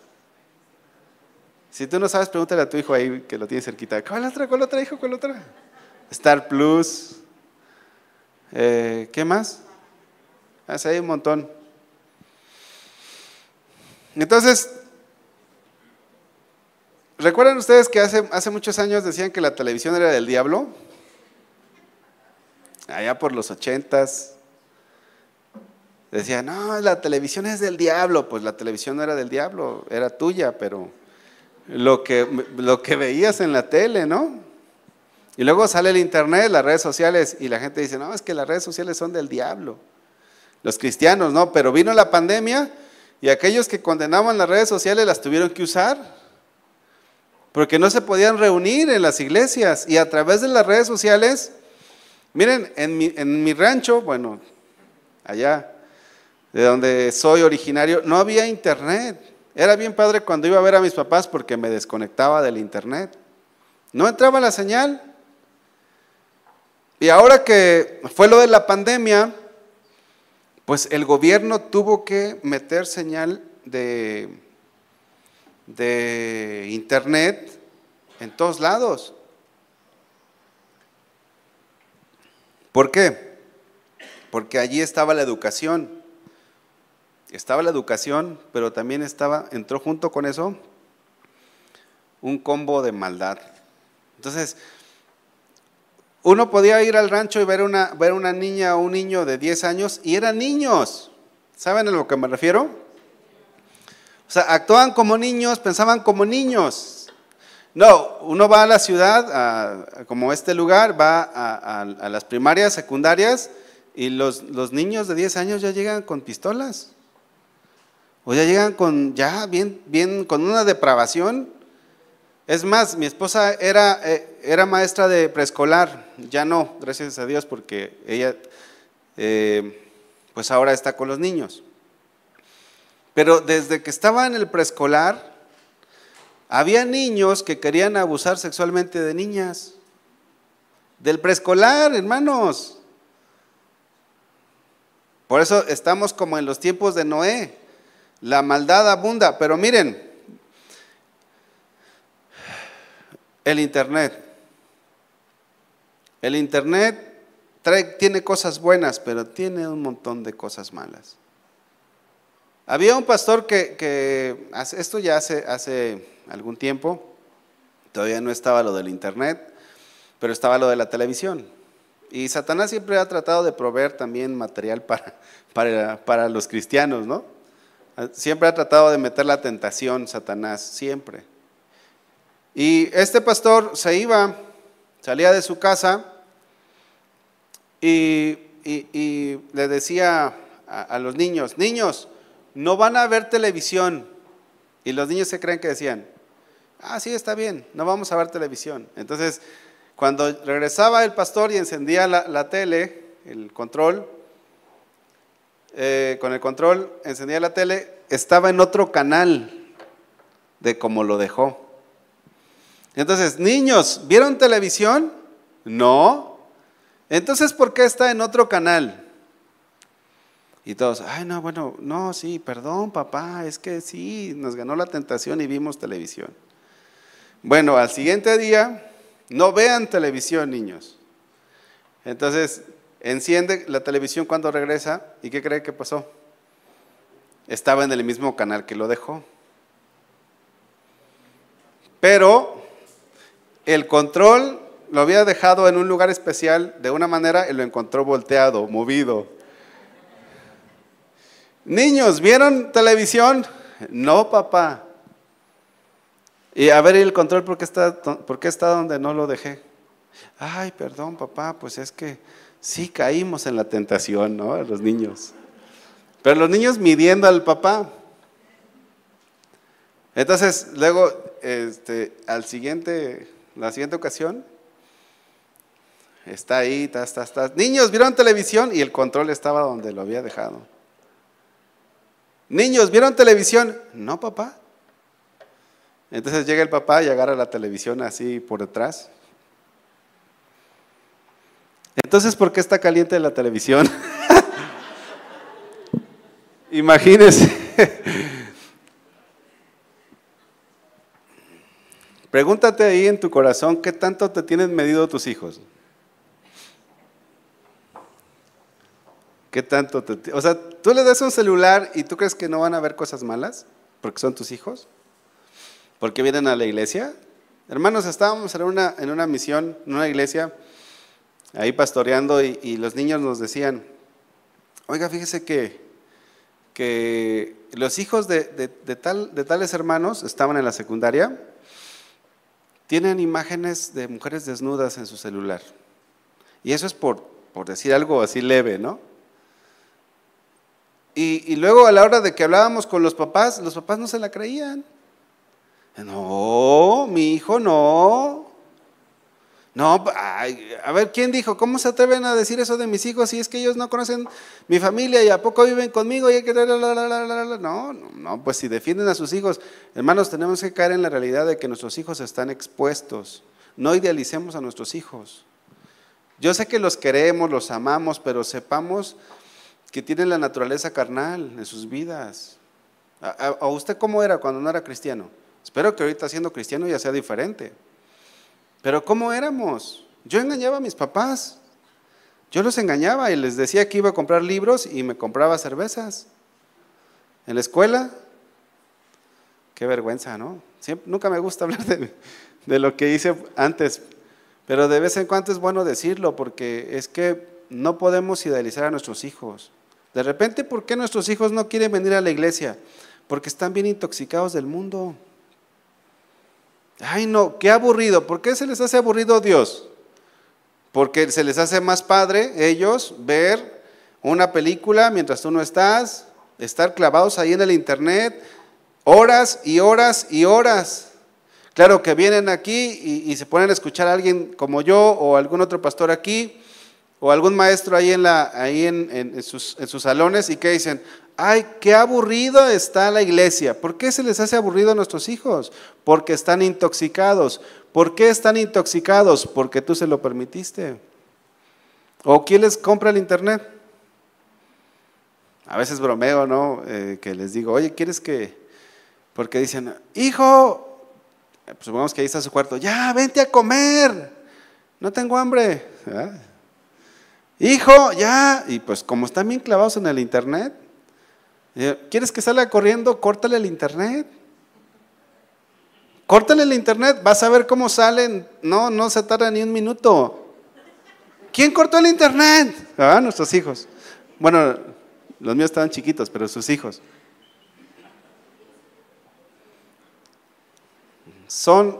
Si tú no sabes, pregúntale a tu hijo ahí que lo tiene cerquita. ¿Cuál otra? ¿Cuál otra, hijo? ¿Cuál otra? Star Plus. Eh, ¿Qué más? Hace ah, ahí un montón. Entonces, ¿recuerdan ustedes que hace, hace muchos años decían que la televisión era del diablo? Allá por los ochentas. Decían, no, la televisión es del diablo. Pues la televisión no era del diablo, era tuya, pero lo que, lo que veías en la tele, ¿no? Y luego sale el internet, las redes sociales, y la gente dice, no, es que las redes sociales son del diablo. Los cristianos, no, pero vino la pandemia y aquellos que condenaban las redes sociales las tuvieron que usar, porque no se podían reunir en las iglesias. Y a través de las redes sociales, miren, en mi, en mi rancho, bueno, allá, de donde soy originario, no había internet. Era bien padre cuando iba a ver a mis papás porque me desconectaba del internet. No entraba la señal. Y ahora que fue lo de la pandemia, pues el gobierno tuvo que meter señal de, de internet en todos lados. ¿Por qué? Porque allí estaba la educación. Estaba la educación, pero también estaba, entró junto con eso un combo de maldad. Entonces, uno podía ir al rancho y ver una, ver una niña o un niño de 10 años y eran niños. ¿Saben a lo que me refiero? O sea, actuaban como niños, pensaban como niños. No, uno va a la ciudad, como este lugar, va a, las primarias, secundarias, y los, los, niños de 10 años ya llegan con pistolas. O ya llegan con, ya bien, bien, con una depravación es más, mi esposa era, eh, era maestra de preescolar, ya no, gracias a Dios, porque ella eh, pues ahora está con los niños. Pero desde que estaba en el preescolar, había niños que querían abusar sexualmente de niñas. Del preescolar, hermanos. Por eso estamos como en los tiempos de Noé. La maldad abunda. Pero miren, El Internet. El Internet tiene cosas buenas, pero tiene un montón de cosas malas. Había un pastor que, esto ya hace, hace algún tiempo, todavía no estaba lo del Internet, pero estaba lo de la televisión. Y Satanás siempre ha tratado de proveer también material para, para, para los cristianos, ¿no? Siempre ha tratado de meter la tentación, Satanás, siempre. Y este pastor se iba, salía de su casa y, le decía a, los niños, niños, no van a ver televisión. Y los niños se creen que decían, ah, sí, está bien, no vamos a ver televisión. Entonces, cuando regresaba el pastor y encendía la, tele, el control, eh, con el control encendía la tele, estaba en otro canal de como lo dejó. Entonces, niños, ¿vieron televisión? No. Entonces, ¿por qué está en otro canal? Y todos, ay, no, bueno, no, sí, perdón, papá, es que sí, nos ganó la tentación y vimos televisión. Bueno, al siguiente día, no vean televisión, niños. Entonces, enciende la televisión cuando regresa y ¿qué cree que pasó? Estaba en el mismo canal que lo dejó. Pero el control lo había dejado en un lugar especial de una manera y lo encontró volteado, movido. Niños, ¿vieron televisión? No, papá. Y a ver el control, ¿por qué está, por qué está donde no lo dejé? Ay, perdón, papá, pues es que sí caímos en la tentación, ¿no? Los niños. Pero los niños midiendo al papá. Entonces, luego, este, al siguiente, la siguiente ocasión, está ahí, está, está, está. Niños, ¿vieron televisión? Y el control estaba donde lo había dejado. Niños, ¿vieron televisión? No, papá. Entonces llega el papá y agarra la televisión así por detrás. Entonces, ¿por qué está caliente la televisión? Imagínense. Pregúntate ahí en tu corazón, ¿qué tanto te tienen medido tus hijos? ¿Qué tanto te... O sea, tú le das un celular y tú crees que no van a ver cosas malas porque son tus hijos, porque vienen a la iglesia. Hermanos, estábamos en una, en una misión, en una iglesia, ahí pastoreando y, los niños nos decían, oiga, fíjese que, que los hijos de, tal, de tales hermanos estaban en la secundaria, tienen imágenes de mujeres desnudas en su celular. Y eso es por, por decir algo así leve, ¿no? Y, luego a la hora de que hablábamos con los papás, los papás no se la creían. No, mi hijo no. No, a ver, ¿quién dijo? ¿Cómo se atreven a decir eso de mis hijos si es que ellos no conocen mi familia y a poco viven conmigo? Y que... No, no, no, pues si defienden a sus hijos, hermanos, tenemos que caer en la realidad de que nuestros hijos están expuestos. No idealicemos a nuestros hijos. Yo sé que los queremos, los amamos, pero sepamos que tienen la naturaleza carnal en sus vidas. ¿A, usted cómo era cuando no era cristiano? Espero que ahorita siendo cristiano ya sea diferente. Pero ¿cómo éramos? Yo engañaba a mis papás. Yo los engañaba y les decía que iba a comprar libros y me compraba cervezas. En la escuela, qué vergüenza, ¿no? nunca me gusta hablar de, de lo que hice antes, pero de vez en cuando es bueno decirlo porque es que no podemos idealizar a nuestros hijos. De repente, ¿por qué nuestros hijos no quieren venir a la iglesia? Porque están bien intoxicados del mundo. Ay, no, qué aburrido. ¿Por qué se les hace aburrido Dios? Porque se les hace más padre ellos ver una película mientras tú no estás, estar clavados ahí en el internet, horas y horas y horas. Claro que vienen aquí y, se ponen a escuchar a alguien como yo o algún otro pastor aquí o algún maestro ahí en, sus, en sus salones y que dicen, ay, qué aburrido está la iglesia. ¿Por qué se les hace aburrido a nuestros hijos? Porque están intoxicados. ¿Por qué están intoxicados? Porque tú se lo permitiste. ¿O quién les compra el internet? A veces bromeo, ¿no? Eh, que les digo, oye, ¿quieres que...? Porque dicen, hijo, pues supongamos que ahí está su cuarto, ya, vente a comer, no tengo hambre. Hijo, ya. Y pues como están bien clavados en el internet, eh, ¿quieres que salga corriendo? Córtale el internet. Córtale el internet, vas a ver cómo salen. No, no se tarda ni un minuto. ¿Quién cortó el internet? Ah, nuestros hijos. Bueno, los míos estaban chiquitos, pero sus hijos. Son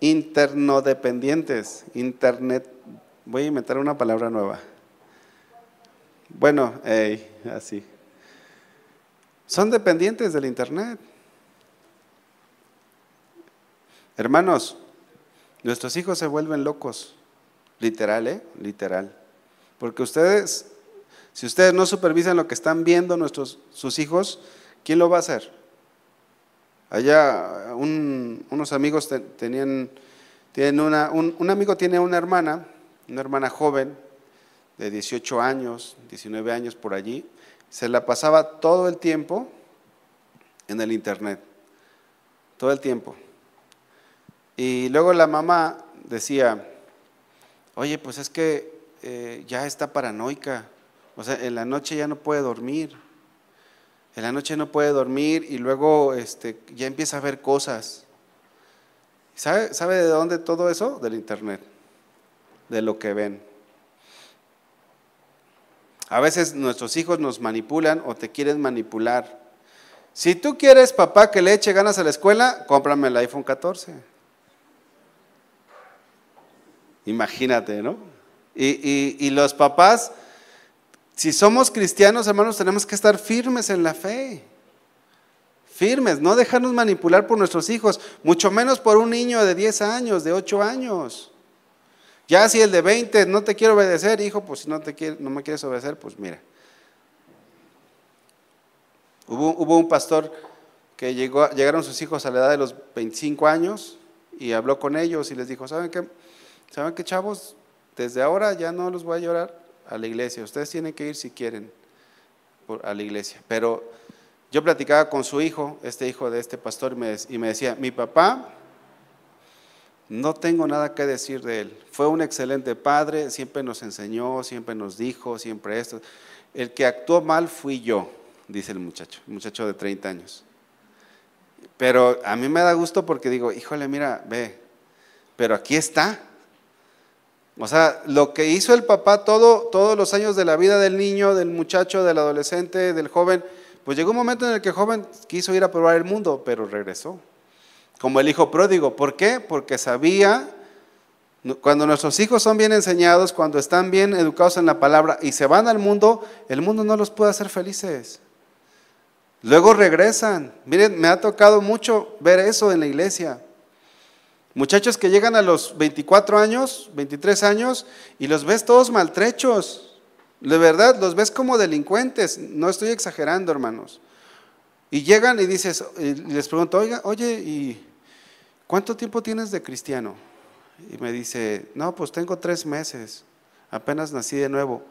internodependientes, internet Voy a inventar una palabra nueva. Bueno, así. Son dependientes del Internet. Hermanos, nuestros hijos se vuelven locos. Literal, ¿eh? Literal. Porque ustedes, si ustedes no supervisan lo que están viendo nuestros, sus hijos, ¿quién lo va a hacer? Allá unos amigos tenían, tienen una, un amigo tiene una hermana una hermana joven de 18 años, 19 años por allí, se la pasaba todo el tiempo en el internet, todo el tiempo. Y luego la mamá decía, oye, pues es que eh, ya está paranoica, o sea, en la noche ya no puede dormir, en la noche no puede dormir y luego este, ya empieza a ver cosas. ¿Sabe, ¿Sabe de dónde todo eso? Del internet, de lo que ven. A veces nuestros hijos nos manipulan o te quieren manipular. Si tú quieres, papá, que le eche ganas a la escuela, cómprame el iPhone 14. Imagínate, ¿no? Y, los papás, si somos cristianos, hermanos, tenemos que estar firmes en la fe. Firmes, no dejarnos manipular por nuestros hijos, mucho menos por un niño de 10 años, de 8 años. Ya si el de 20 no te quiere obedecer, hijo, pues si no, te no me quieres obedecer, pues mira. Hubo, hubo un pastor que llegó, llegaron sus hijos a la edad de los 25 años y habló con ellos y les dijo, ¿saben qué? ¿Saben qué, chavos? Desde ahora ya no los voy a llorar a la iglesia. Ustedes tienen que ir si quieren a la iglesia. Pero yo platicaba con su hijo, este hijo de este pastor, y me decía, mi papá no tengo nada que decir de él. Fue un excelente padre, siempre nos enseñó, siempre nos dijo, siempre esto. El que actuó mal fui yo, dice el muchacho, muchacho de 30 años. Pero a mí me da gusto porque digo, híjole, mira, ve, pero aquí está. O sea, lo que hizo el papá todo, todos los años de la vida del niño, del muchacho, del adolescente, del joven, pues llegó un momento en el que el joven quiso ir a probar el mundo, pero regresó como el hijo pródigo. ¿Por qué? Porque sabía, cuando nuestros hijos son bien enseñados, cuando están bien educados en la palabra y se van al mundo, el mundo no los puede hacer felices. Luego regresan. Miren, me ha tocado mucho ver eso en la iglesia. Muchachos que llegan a los 24 años, 23 años, y los ves todos maltrechos. De verdad, los ves como delincuentes. No estoy exagerando, hermanos. Y llegan y dices, y les pregunto, oiga, oye, ¿y ¿cuánto tiempo tienes de cristiano? Y me dice, no, pues tengo tres meses, apenas nací de nuevo,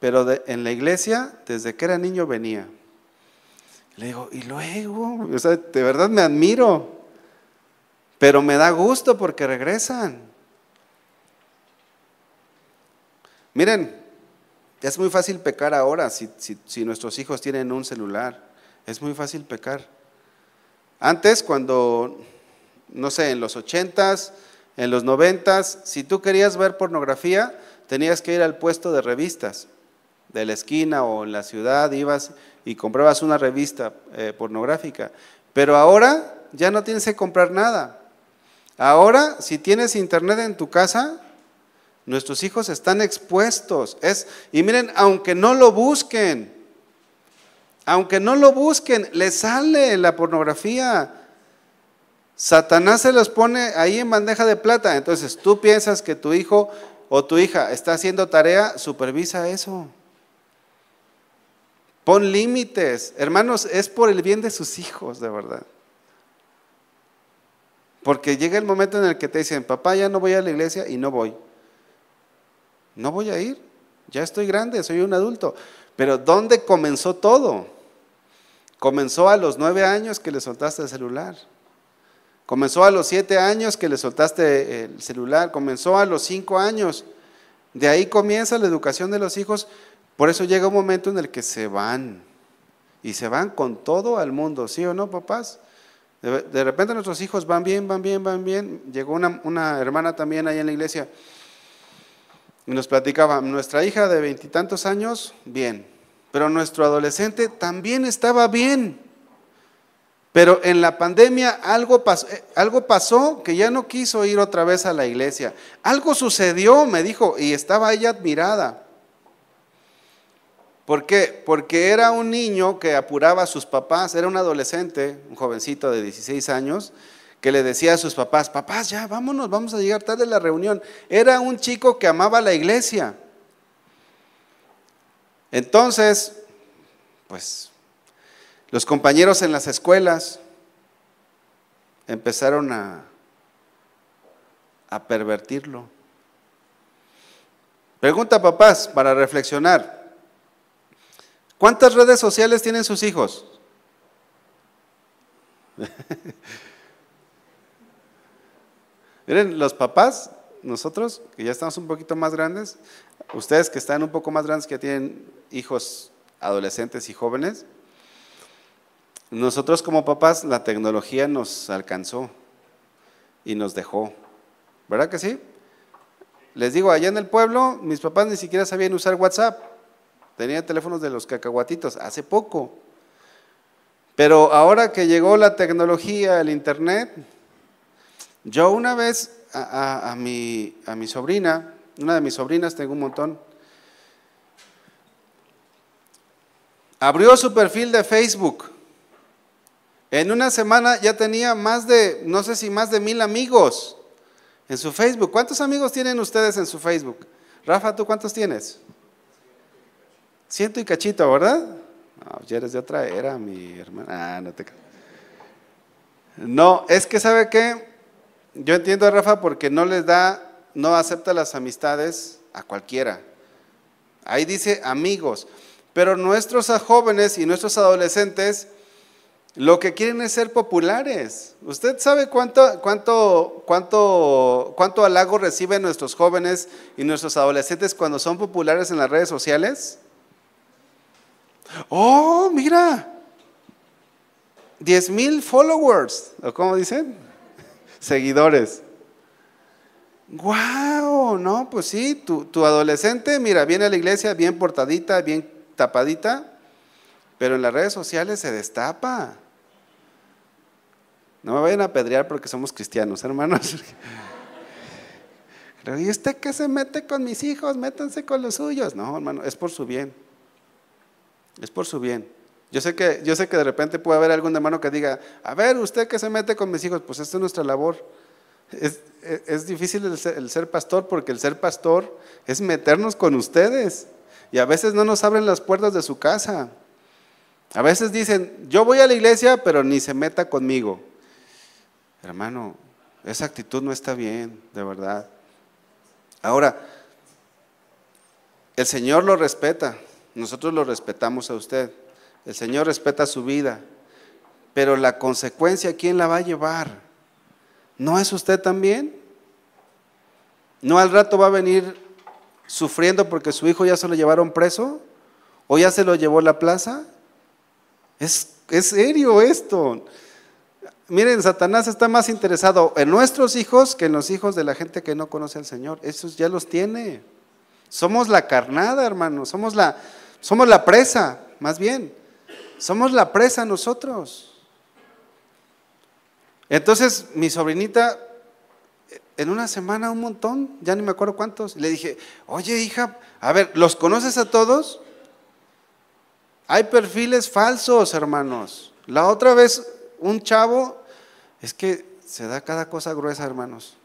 pero en la iglesia, desde que era niño venía. Le digo, y luego, o sea, de verdad me admiro, pero me da gusto porque regresan. Miren, es muy fácil pecar ahora si, si nuestros hijos tienen un celular. Es muy fácil pecar. Antes, cuando no sé, en los ochentas, en los noventas, si tú querías ver pornografía, tenías que ir al puesto de revistas de la esquina o en la ciudad, ibas y comprabas una revista eh, pornográfica. Pero ahora ya no tienes que comprar nada. Ahora, si tienes internet en tu casa, nuestros hijos están expuestos. Es, y miren, aunque no lo busquen, aunque no lo busquen, les sale la pornografía. Satanás se los pone ahí en bandeja de plata. Entonces tú piensas que tu hijo o tu hija está haciendo tarea, supervisa eso. Pon límites. Hermanos, es por el bien de sus hijos, de verdad. Porque llega el momento en el que te dicen, papá, ya no voy a la iglesia y no voy. No voy a ir. Ya estoy grande, soy un adulto. Pero ¿dónde comenzó todo? Comenzó a los nueve años que le soltaste el celular. Comenzó a los siete años que le soltaste el celular, comenzó a los cinco años. De ahí comienza la educación de los hijos. Por eso llega un momento en el que se van. Y se van con todo al mundo, ¿sí o no, papás? De, repente nuestros hijos van bien, van bien, van bien. Llegó una, una hermana también ahí en la iglesia y nos platicaba, nuestra hija de veintitantos años, bien, pero nuestro adolescente también estaba bien. Pero en la pandemia algo pasó, eh, algo pasó que ya no quiso ir otra vez a la iglesia. Algo sucedió, me dijo, y estaba ella admirada. ¿Por qué? Porque era un niño que apuraba a sus papás, era un adolescente, un jovencito de 16 años, que le decía a sus papás, papás, ya vámonos, vamos a llegar tarde a la reunión. Era un chico que amaba la iglesia. Entonces, pues los compañeros en las escuelas empezaron a, a pervertirlo. Pregunta, papás, para reflexionar. ¿Cuántas redes sociales tienen sus hijos? Miren, los papás, nosotros, que ya estamos un poquito más grandes, ustedes que están un poco más grandes, que tienen hijos adolescentes y jóvenes, nosotros como papás la tecnología nos alcanzó y nos dejó. ¿Verdad que sí? Les digo, allá en el pueblo mis papás ni siquiera sabían usar WhatsApp. Tenían teléfonos de los cacahuatitos, hace poco. Pero ahora que llegó la tecnología, el Internet, yo una vez a, mi, a mi sobrina, una de mis sobrinas, tengo un montón, abrió su perfil de Facebook. En una semana ya tenía más de, no sé si más de mil amigos en su Facebook. ¿Cuántos amigos tienen ustedes en su Facebook? Rafa, ¿tú cuántos tienes? Ciento y cachito, ¿verdad? No, ya eres de otra era, mi hermana. Ah, no te No, es que sabe qué, yo entiendo a Rafa porque no les da, no acepta las amistades a cualquiera. Ahí dice amigos. Pero nuestros jóvenes y nuestros adolescentes lo que quieren es ser populares. ¿Usted sabe cuánto, cuánto, cuánto, cuánto halago reciben nuestros jóvenes y nuestros adolescentes cuando son populares en las redes sociales? Oh, mira, 10 mil followers, ¿o cómo dicen? Seguidores. ¡Wow! No, pues sí, tu, tu adolescente, mira, viene a la iglesia bien portadita, bien tapadita, pero en las redes sociales se destapa. No me vayan a apedrear porque somos cristianos, hermanos. ¿Y usted qué se mete con mis hijos? Métanse con los suyos. No, hermano, es por su bien. Es por su bien. Yo sé que, yo sé que de repente puede haber algún hermano que diga, a ver, usted qué se mete con mis hijos, pues esta es nuestra labor. Es, difícil el ser pastor porque el ser pastor es meternos con ustedes. Y a veces no nos abren las puertas de su casa. A veces dicen, yo voy a la iglesia, pero ni se meta conmigo. Hermano, esa actitud no está bien, de verdad. Ahora, el Señor lo respeta, nosotros lo respetamos a usted. El Señor respeta su vida, pero la consecuencia, ¿quién la va a llevar? ¿No es usted también? ¿No al rato va a venir sufriendo porque su hijo ya se lo llevaron preso? ¿O ya se lo llevó a la plaza? Es, es serio esto. Miren, Satanás está más interesado en nuestros hijos que en los hijos de la gente que no conoce al Señor. Esos ya los tiene. Somos la carnada, hermano. Somos la, somos la presa, más bien. Somos la presa nosotros. Entonces, mi sobrinita, en una semana un montón, ya ni me acuerdo cuántos, le dije, oye hija, a ver, ¿los conoces a todos? Hay perfiles falsos, hermanos. La otra vez un chavo, es que se da cada cosa gruesa, hermanos.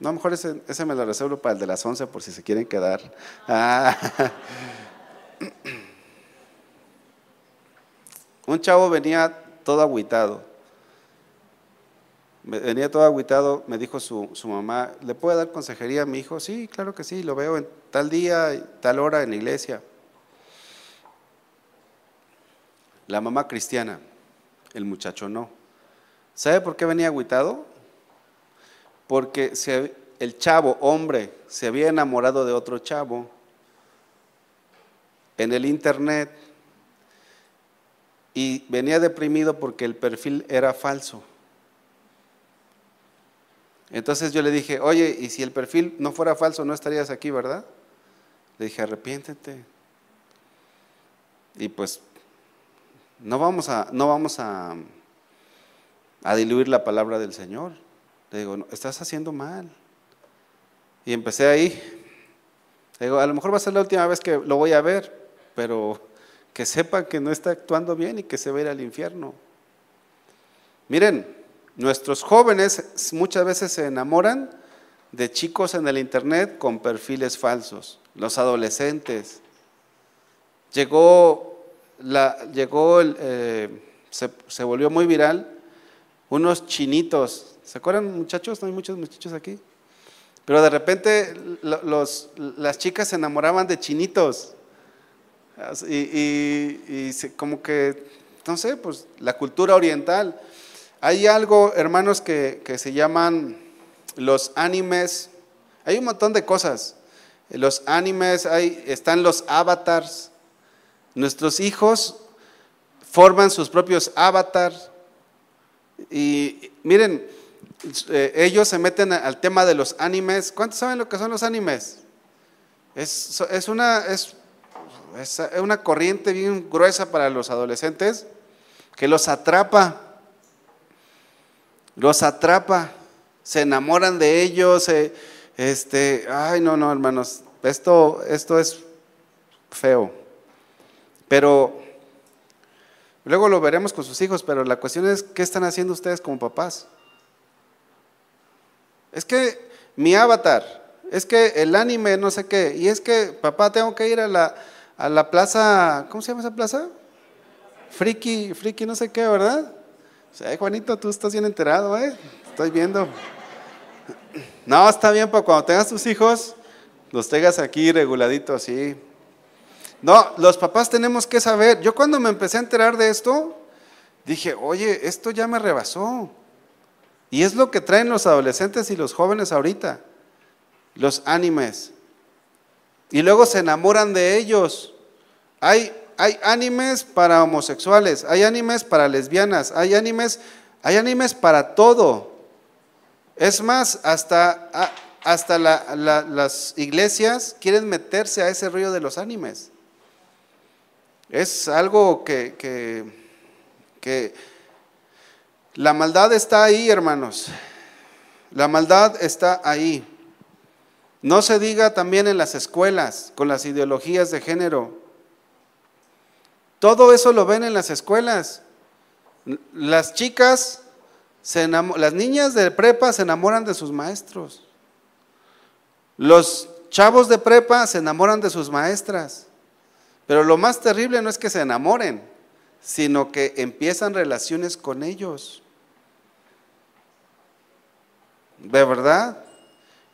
No, a lo mejor ese, me lo reservo para el de las 11 por si se quieren quedar. Ah. Un chavo venía todo agüitado. Venía todo agüitado, me dijo su, su, mamá, ¿le puede dar consejería a mi hijo? Sí, claro que sí, lo veo en tal día, tal hora en la iglesia. La mamá cristiana, el muchacho no. ¿Sabe por qué venía agüitado? Porque el chavo, hombre, se había enamorado de otro chavo en el internet y venía deprimido porque el perfil era falso. Entonces yo le dije, oye, y si el perfil no fuera falso, no estarías aquí, ¿verdad? Le dije, arrepiéntete. Y pues no vamos a, no vamos a, a diluir la palabra del Señor. Le digo, estás haciendo mal. Y empecé ahí. Le digo, a lo mejor va a ser la última vez que lo voy a ver, pero que sepa que no está actuando bien y que se va a ir al infierno. Miren, nuestros jóvenes muchas veces se enamoran de chicos en el internet con perfiles falsos, los adolescentes. Llegó, la, llegó eh, se volvió muy viral unos chinitos. ¿Se acuerdan muchachos? No hay muchos muchachos aquí. Pero de repente los, las chicas se enamoraban de chinitos. Y, como que, no sé, pues la cultura oriental. Hay algo, hermanos, que, que se llaman los animes. Hay un montón de cosas. Los animes, hay, están los avatars. Nuestros hijos forman sus propios avatars. Y miren, eh, ellos se meten al tema de los animes. ¿Cuántos saben lo que son los animes? Es, una, es, es una corriente bien gruesa para los adolescentes que los atrapa. Los atrapa. Se enamoran de ellos. este, ay, no, no, hermanos. Esto, esto es feo. Pero luego lo veremos con sus hijos. Pero la cuestión es, ¿qué están haciendo ustedes como papás? Es que mi avatar, es que el anime, no sé qué, y es que papá tengo que ir a la, a la plaza, ¿cómo se llama esa plaza? Friki, friki, no sé qué, ¿verdad? O sea, Juanito, tú estás bien enterado, ¿eh? Estoy viendo. No, está bien, para cuando tengas tus hijos, los tengas aquí reguladitos, sí. No, los papás tenemos que saber. Yo cuando me empecé a enterar de esto, dije, oye, esto ya me rebasó. Y es lo que traen los adolescentes y los jóvenes ahorita, los animes. Y luego se enamoran de ellos. Hay, hay animes para homosexuales, hay animes para lesbianas, hay animes, hay animes para todo. Es más, hasta, hasta las iglesias quieren meterse a ese río de los animes. Es algo que, que, la maldad está ahí, hermanos. La maldad está ahí. No se diga también en las escuelas con las ideologías de género. Todo eso lo ven en las escuelas. Las chicas, se las niñas de prepa se enamoran de sus maestros. Los chavos de prepa se enamoran de sus maestras. Pero lo más terrible no es que se enamoren, sino que empiezan relaciones con ellos. ¿De verdad?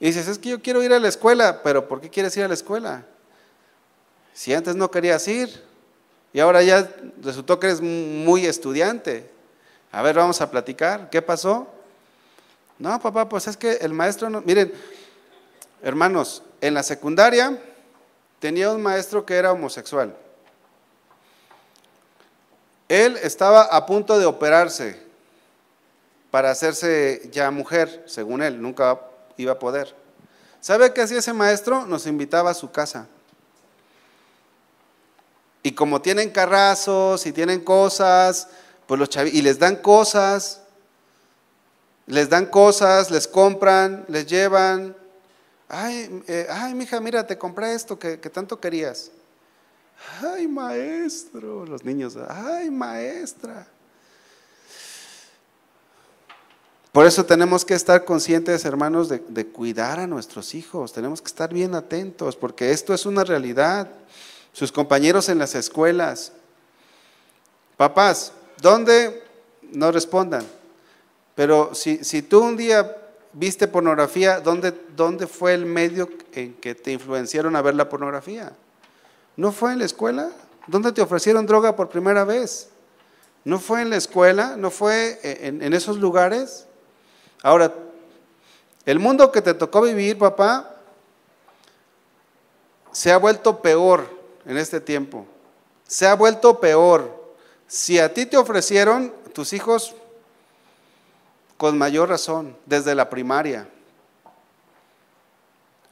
Y dices, es que yo quiero ir a la escuela, pero ¿por qué quieres ir a la escuela? Si antes no querías ir y ahora ya resultó que eres muy estudiante. A ver, vamos a platicar. ¿Qué pasó? No, papá, pues es que el maestro no... Miren, hermanos, en la secundaria tenía un maestro que era homosexual. Él estaba a punto de operarse para hacerse ya mujer, según él, nunca iba a poder. ¿Sabe qué hacía ese maestro? Nos invitaba a su casa. Y como tienen carrazos y tienen cosas, pues los y les dan cosas, les dan cosas, les compran, les llevan. Ay, eh, ay, mija, mira, te compré esto que, tanto querías. Ay, maestro, los niños, ay, maestra. Por eso tenemos que estar conscientes, hermanos, de, cuidar a nuestros hijos. Tenemos que estar bien atentos, porque esto es una realidad. Sus compañeros en las escuelas. Papás, ¿dónde? No respondan. Pero si, si tú un día viste pornografía, ¿dónde, ¿dónde fue el medio en que te influenciaron a ver la pornografía? ¿No fue en la escuela? ¿Dónde te ofrecieron droga por primera vez? ¿No fue en la escuela? ¿No fue en, en esos lugares? Ahora, el mundo que te tocó vivir, papá, se ha vuelto peor en este tiempo. Se ha vuelto peor. Si a ti te ofrecieron, tus hijos, con mayor razón, desde la primaria.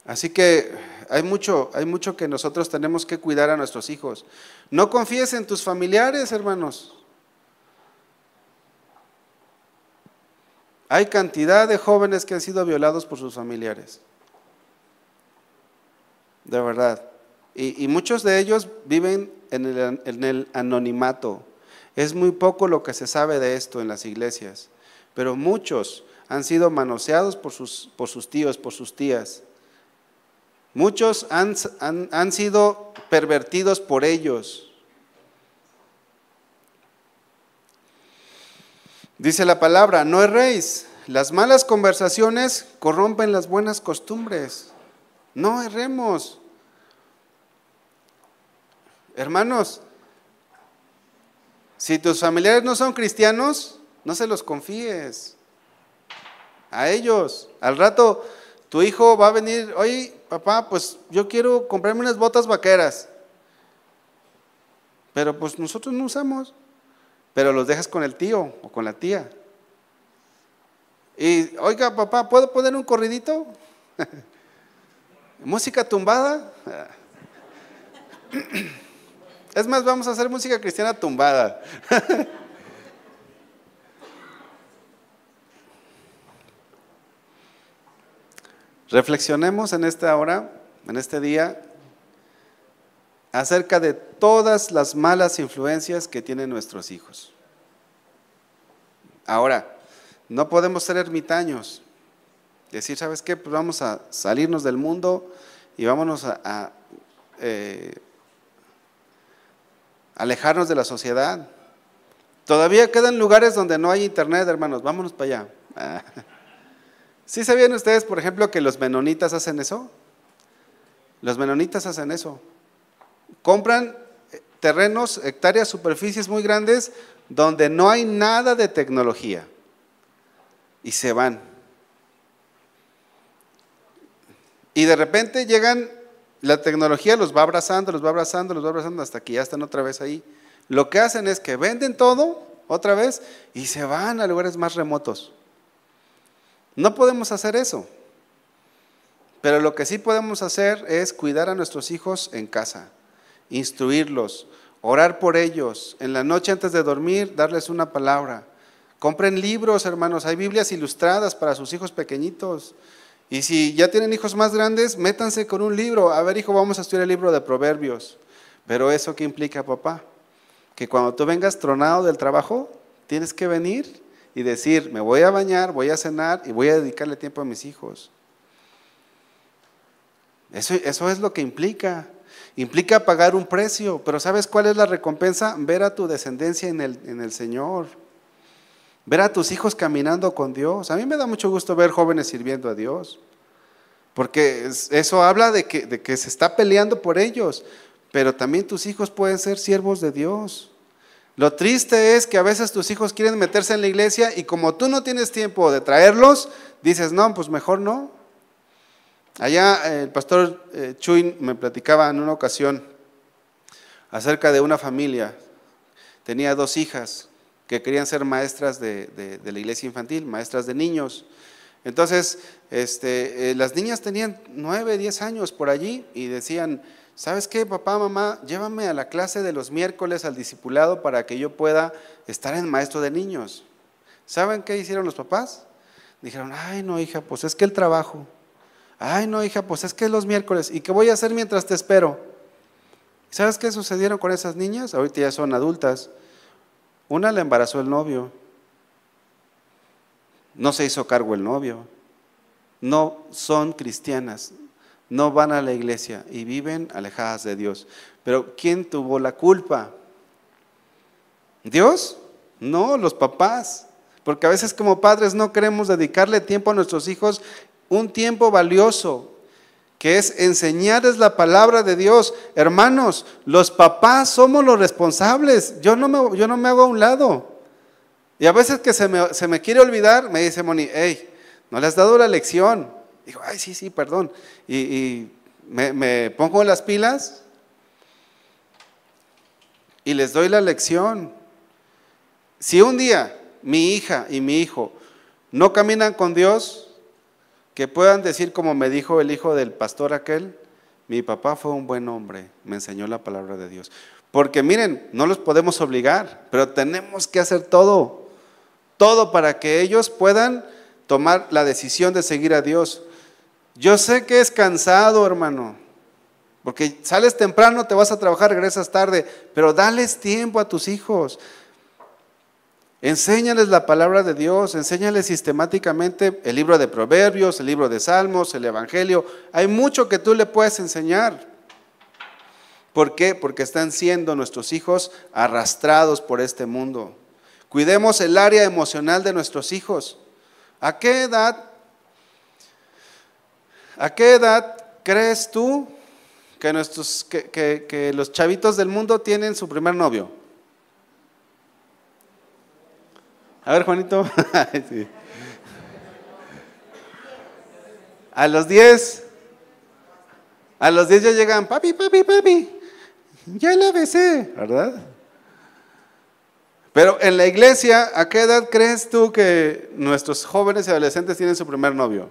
Así que hay mucho, hay mucho que nosotros tenemos que cuidar a nuestros hijos. No confíes en tus familiares, hermanos. Hay cantidad de jóvenes que han sido violados por sus familiares. De verdad. Y, muchos de ellos viven en el, en el anonimato. Es muy poco lo que se sabe de esto en las iglesias. Pero muchos han sido manoseados por sus, por sus tíos, por sus tías. Muchos han, han, han, sido pervertidos por ellos. Dice la palabra, no erréis. Las malas conversaciones corrompen las buenas costumbres. No erremos. Hermanos, si tus familiares no son cristianos, no se los confíes a ellos. Al rato tu hijo va a venir, oye, papá, pues yo quiero comprarme unas botas vaqueras. Pero pues nosotros no usamos. Pero los dejas con el tío o con la tía. Y, oiga, papá, ¿puedo poner un corridito? ¿Música tumbada? Es más, vamos a hacer música cristiana tumbada. Reflexionemos en esta hora, en este día, acerca de todas las malas influencias que tienen nuestros hijos. Ahora, no podemos ser ermitaños. Decir, ¿sabes qué? Pues vamos a salirnos del mundo y vámonos a, eh, alejarnos de la sociedad. Todavía quedan lugares donde no hay internet, hermanos, vámonos para allá. ¿Sí sabían ustedes, por ejemplo, que los menonitas hacen eso? Los menonitas hacen eso. Compran eh, terrenos, hectáreas, superficies muy grandes donde no hay nada de tecnología y se van. Y de repente llegan, la tecnología los va abrazando, los va abrazando, los va abrazando hasta que ya están otra vez ahí. Lo que hacen es que venden todo otra vez y se van a lugares más remotos. No podemos hacer eso. Pero lo que sí podemos hacer es cuidar a nuestros hijos en casa, instruirlos, orar por ellos, en la noche antes de dormir darles una palabra, Compren libros, hermanos. Hay Biblias ilustradas para sus hijos pequeñitos. Y si ya tienen hijos más grandes, métanse con un libro. A ver, hijo, vamos a estudiar el libro de Proverbios. Pero eso qué implica, papá? Que cuando tú vengas tronado del trabajo, tienes que venir y decir, me voy a bañar, voy a cenar y voy a dedicarle tiempo a mis hijos. Eso, eso es lo que implica. Implica pagar un precio, pero ¿sabes cuál es la recompensa? Ver a tu descendencia en el, en el Señor. Ver a tus hijos caminando con Dios. A mí me da mucho gusto ver jóvenes sirviendo a Dios. Porque eso habla de que, de que se está peleando por ellos. Pero también tus hijos pueden ser siervos de Dios. Lo triste es que a veces tus hijos quieren meterse en la iglesia y como tú no tienes tiempo de traerlos, dices, no, pues mejor no. Allá eh, el pastor eh, Chuy me platicaba en una ocasión acerca de una familia. Tenía dos hijas que querían ser maestras de, la iglesia infantil, maestras de niños. Entonces, este, eh, las niñas tenían nueve, diez años por allí y decían, ¿sabes qué, papá, mamá? Llévame a la clase de los miércoles al discipulado para que yo pueda estar en maestro de niños. ¿Saben qué hicieron los papás? Dijeron, ay, no, hija, pues es que el trabajo. Ay, no, hija, pues es que los miércoles. ¿Y qué voy a hacer mientras te espero? ¿Sabes qué sucedieron con esas niñas? Ahorita ya son adultas. Una le embarazó el novio. No se hizo cargo el novio. No son cristianas. No van a la iglesia y viven alejadas de Dios. Pero ¿quién tuvo la culpa? ¿Dios? No, los papás. Porque a veces como padres no queremos dedicarle tiempo a nuestros hijos, un tiempo valioso, que es enseñarles la palabra de Dios. Hermanos, los papás somos los responsables. Yo no me, yo no me hago a un lado. Y a veces que se me, quiere olvidar, me dice Moni, hey, no le has dado la lección. Digo, ay, sí, sí, perdón. Y, me, me pongo las pilas y les doy la lección. Si un día mi hija y mi hijo no caminan con Dios, que puedan decir como me dijo el hijo del pastor aquel, mi papá fue un buen hombre, me enseñó la palabra de Dios. Porque miren, no los podemos obligar, pero tenemos que hacer todo, todo para que ellos puedan tomar la decisión de seguir a Dios. Yo sé que es cansado, hermano, porque sales temprano, te vas a trabajar, regresas tarde, pero dales tiempo a tus hijos. Enséñales la palabra de Dios, enséñales sistemáticamente el libro de Proverbios, el libro de Salmos, el Evangelio. Hay mucho que tú le puedes enseñar. ¿Por qué? Porque están siendo nuestros hijos arrastrados por este mundo. Cuidemos el área emocional de nuestros hijos. ¿A qué edad? ¿A qué edad crees tú que, nuestros, que, los chavitos del mundo tienen su primer novio? A ver, Juanito. A los 10. A los 10 ya llegan, papi, papi, papi. Ya la besé, ¿verdad? Pero en la iglesia, ¿a qué edad crees tú que nuestros jóvenes y adolescentes tienen su primer novio?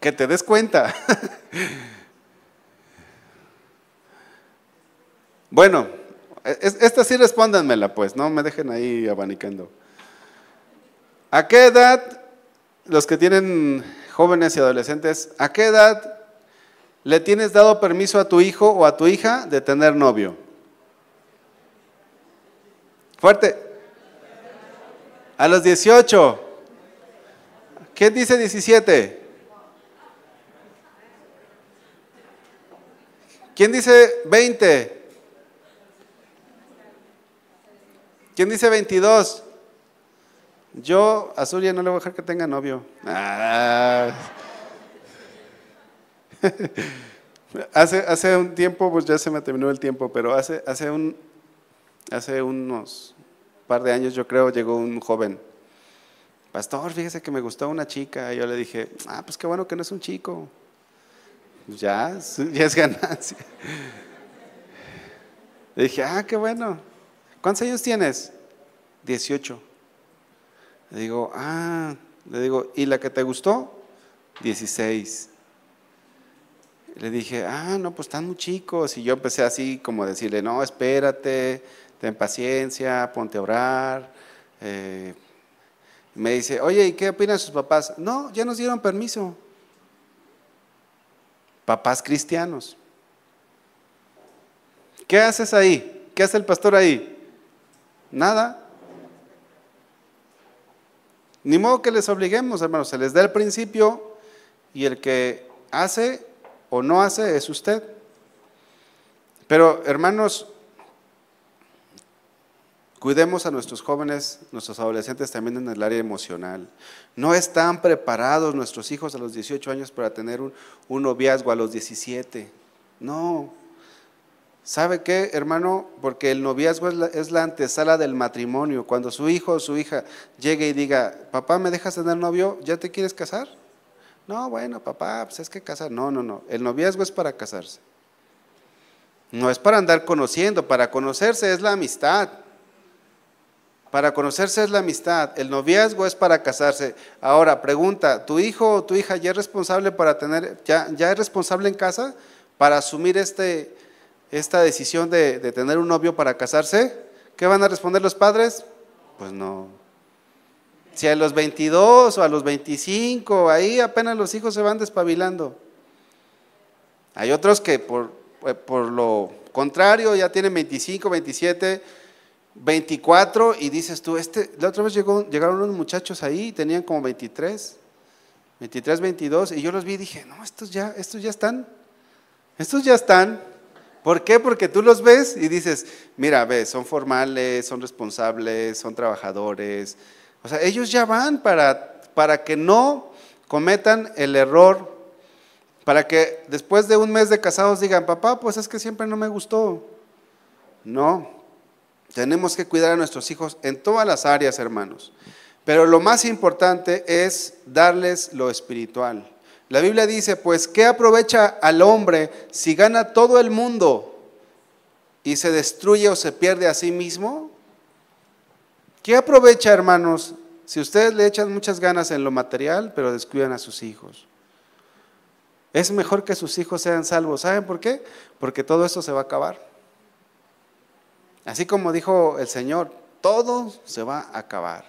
Que te des cuenta. bueno, esta sí respóndanmela, pues, no me dejen ahí abanicando. ¿A qué edad los que tienen jóvenes y adolescentes, a qué edad le tienes dado permiso a tu hijo o a tu hija de tener novio? Fuerte. A los 18. ¿Qué dice 17? ¿Quién dice 20? ¿Quién dice 22? Yo a Zulia no le voy a dejar que tenga novio. Ah. hace, hace un tiempo, pues ya se me terminó el tiempo, pero hace, hace, un, hace unos par de años, yo creo, llegó un joven. Pastor, fíjese que me gustó una chica. Y yo le dije, ah, pues qué bueno que no es un chico. Ya, ya es ganancia. Le dije, ah, qué bueno. ¿Cuántos años tienes? 18. Le digo, ah, le digo, ¿y la que te gustó? 16. Le dije, ah, no, pues están muy chicos. Y yo empecé así como decirle, no, espérate, ten paciencia, ponte a orar. Eh, me dice, oye, ¿y qué opinan sus papás? No, ya nos dieron permiso papás cristianos. ¿Qué haces ahí? ¿Qué hace el pastor ahí? Nada. Ni modo que les obliguemos, hermanos, se les da el principio y el que hace o no hace es usted. Pero, hermanos, Cuidemos a nuestros jóvenes, nuestros adolescentes también en el área emocional. No están preparados nuestros hijos a los 18 años para tener un, noviazgo a los 17. No. ¿Sabe qué, hermano? Porque el noviazgo es la, es la, antesala del matrimonio. Cuando su hijo o su hija llegue y diga, papá, ¿me dejas tener novio? ¿Ya te quieres casar? No, bueno, papá, pues es que casar. No, no, no. El noviazgo es para casarse. No es para andar conociendo. Para conocerse es la amistad. Para conocerse es la amistad, el noviazgo es para casarse. Ahora, pregunta, ¿tu hijo o tu hija ya es responsable para tener, ya, ya es responsable en casa para asumir este, esta decisión de, de tener un novio para casarse? ¿Qué van a responder los padres? Pues no. Si a los 22 o a los 25, ahí apenas los hijos se van despabilando. Hay otros que por, por lo contrario ya tienen 25, 27 24 y dices tú, este, la otra vez llegaron unos muchachos ahí, tenían como 23, 23, 22, y yo los vi y dije, no, estos ya, estos ya están, estos ya están. ¿Por qué? Porque tú los ves y dices, mira, ves, son formales, son responsables, son trabajadores. O sea, ellos ya van para, para que no cometan el error, para que después de un mes de casados digan, papá, pues es que siempre no me gustó. No, tenemos que cuidar a nuestros hijos en todas las áreas, hermanos. Pero lo más importante es darles lo espiritual. La Biblia dice, pues, ¿qué aprovecha al hombre si gana todo el mundo y se destruye o se pierde a sí mismo? ¿Qué aprovecha, hermanos, si ustedes le echan muchas ganas en lo material, pero descuidan a sus hijos? Es mejor que sus hijos sean salvos. ¿Saben por qué? Porque todo esto se va a acabar. Así como dijo el Señor, todo se va a acabar.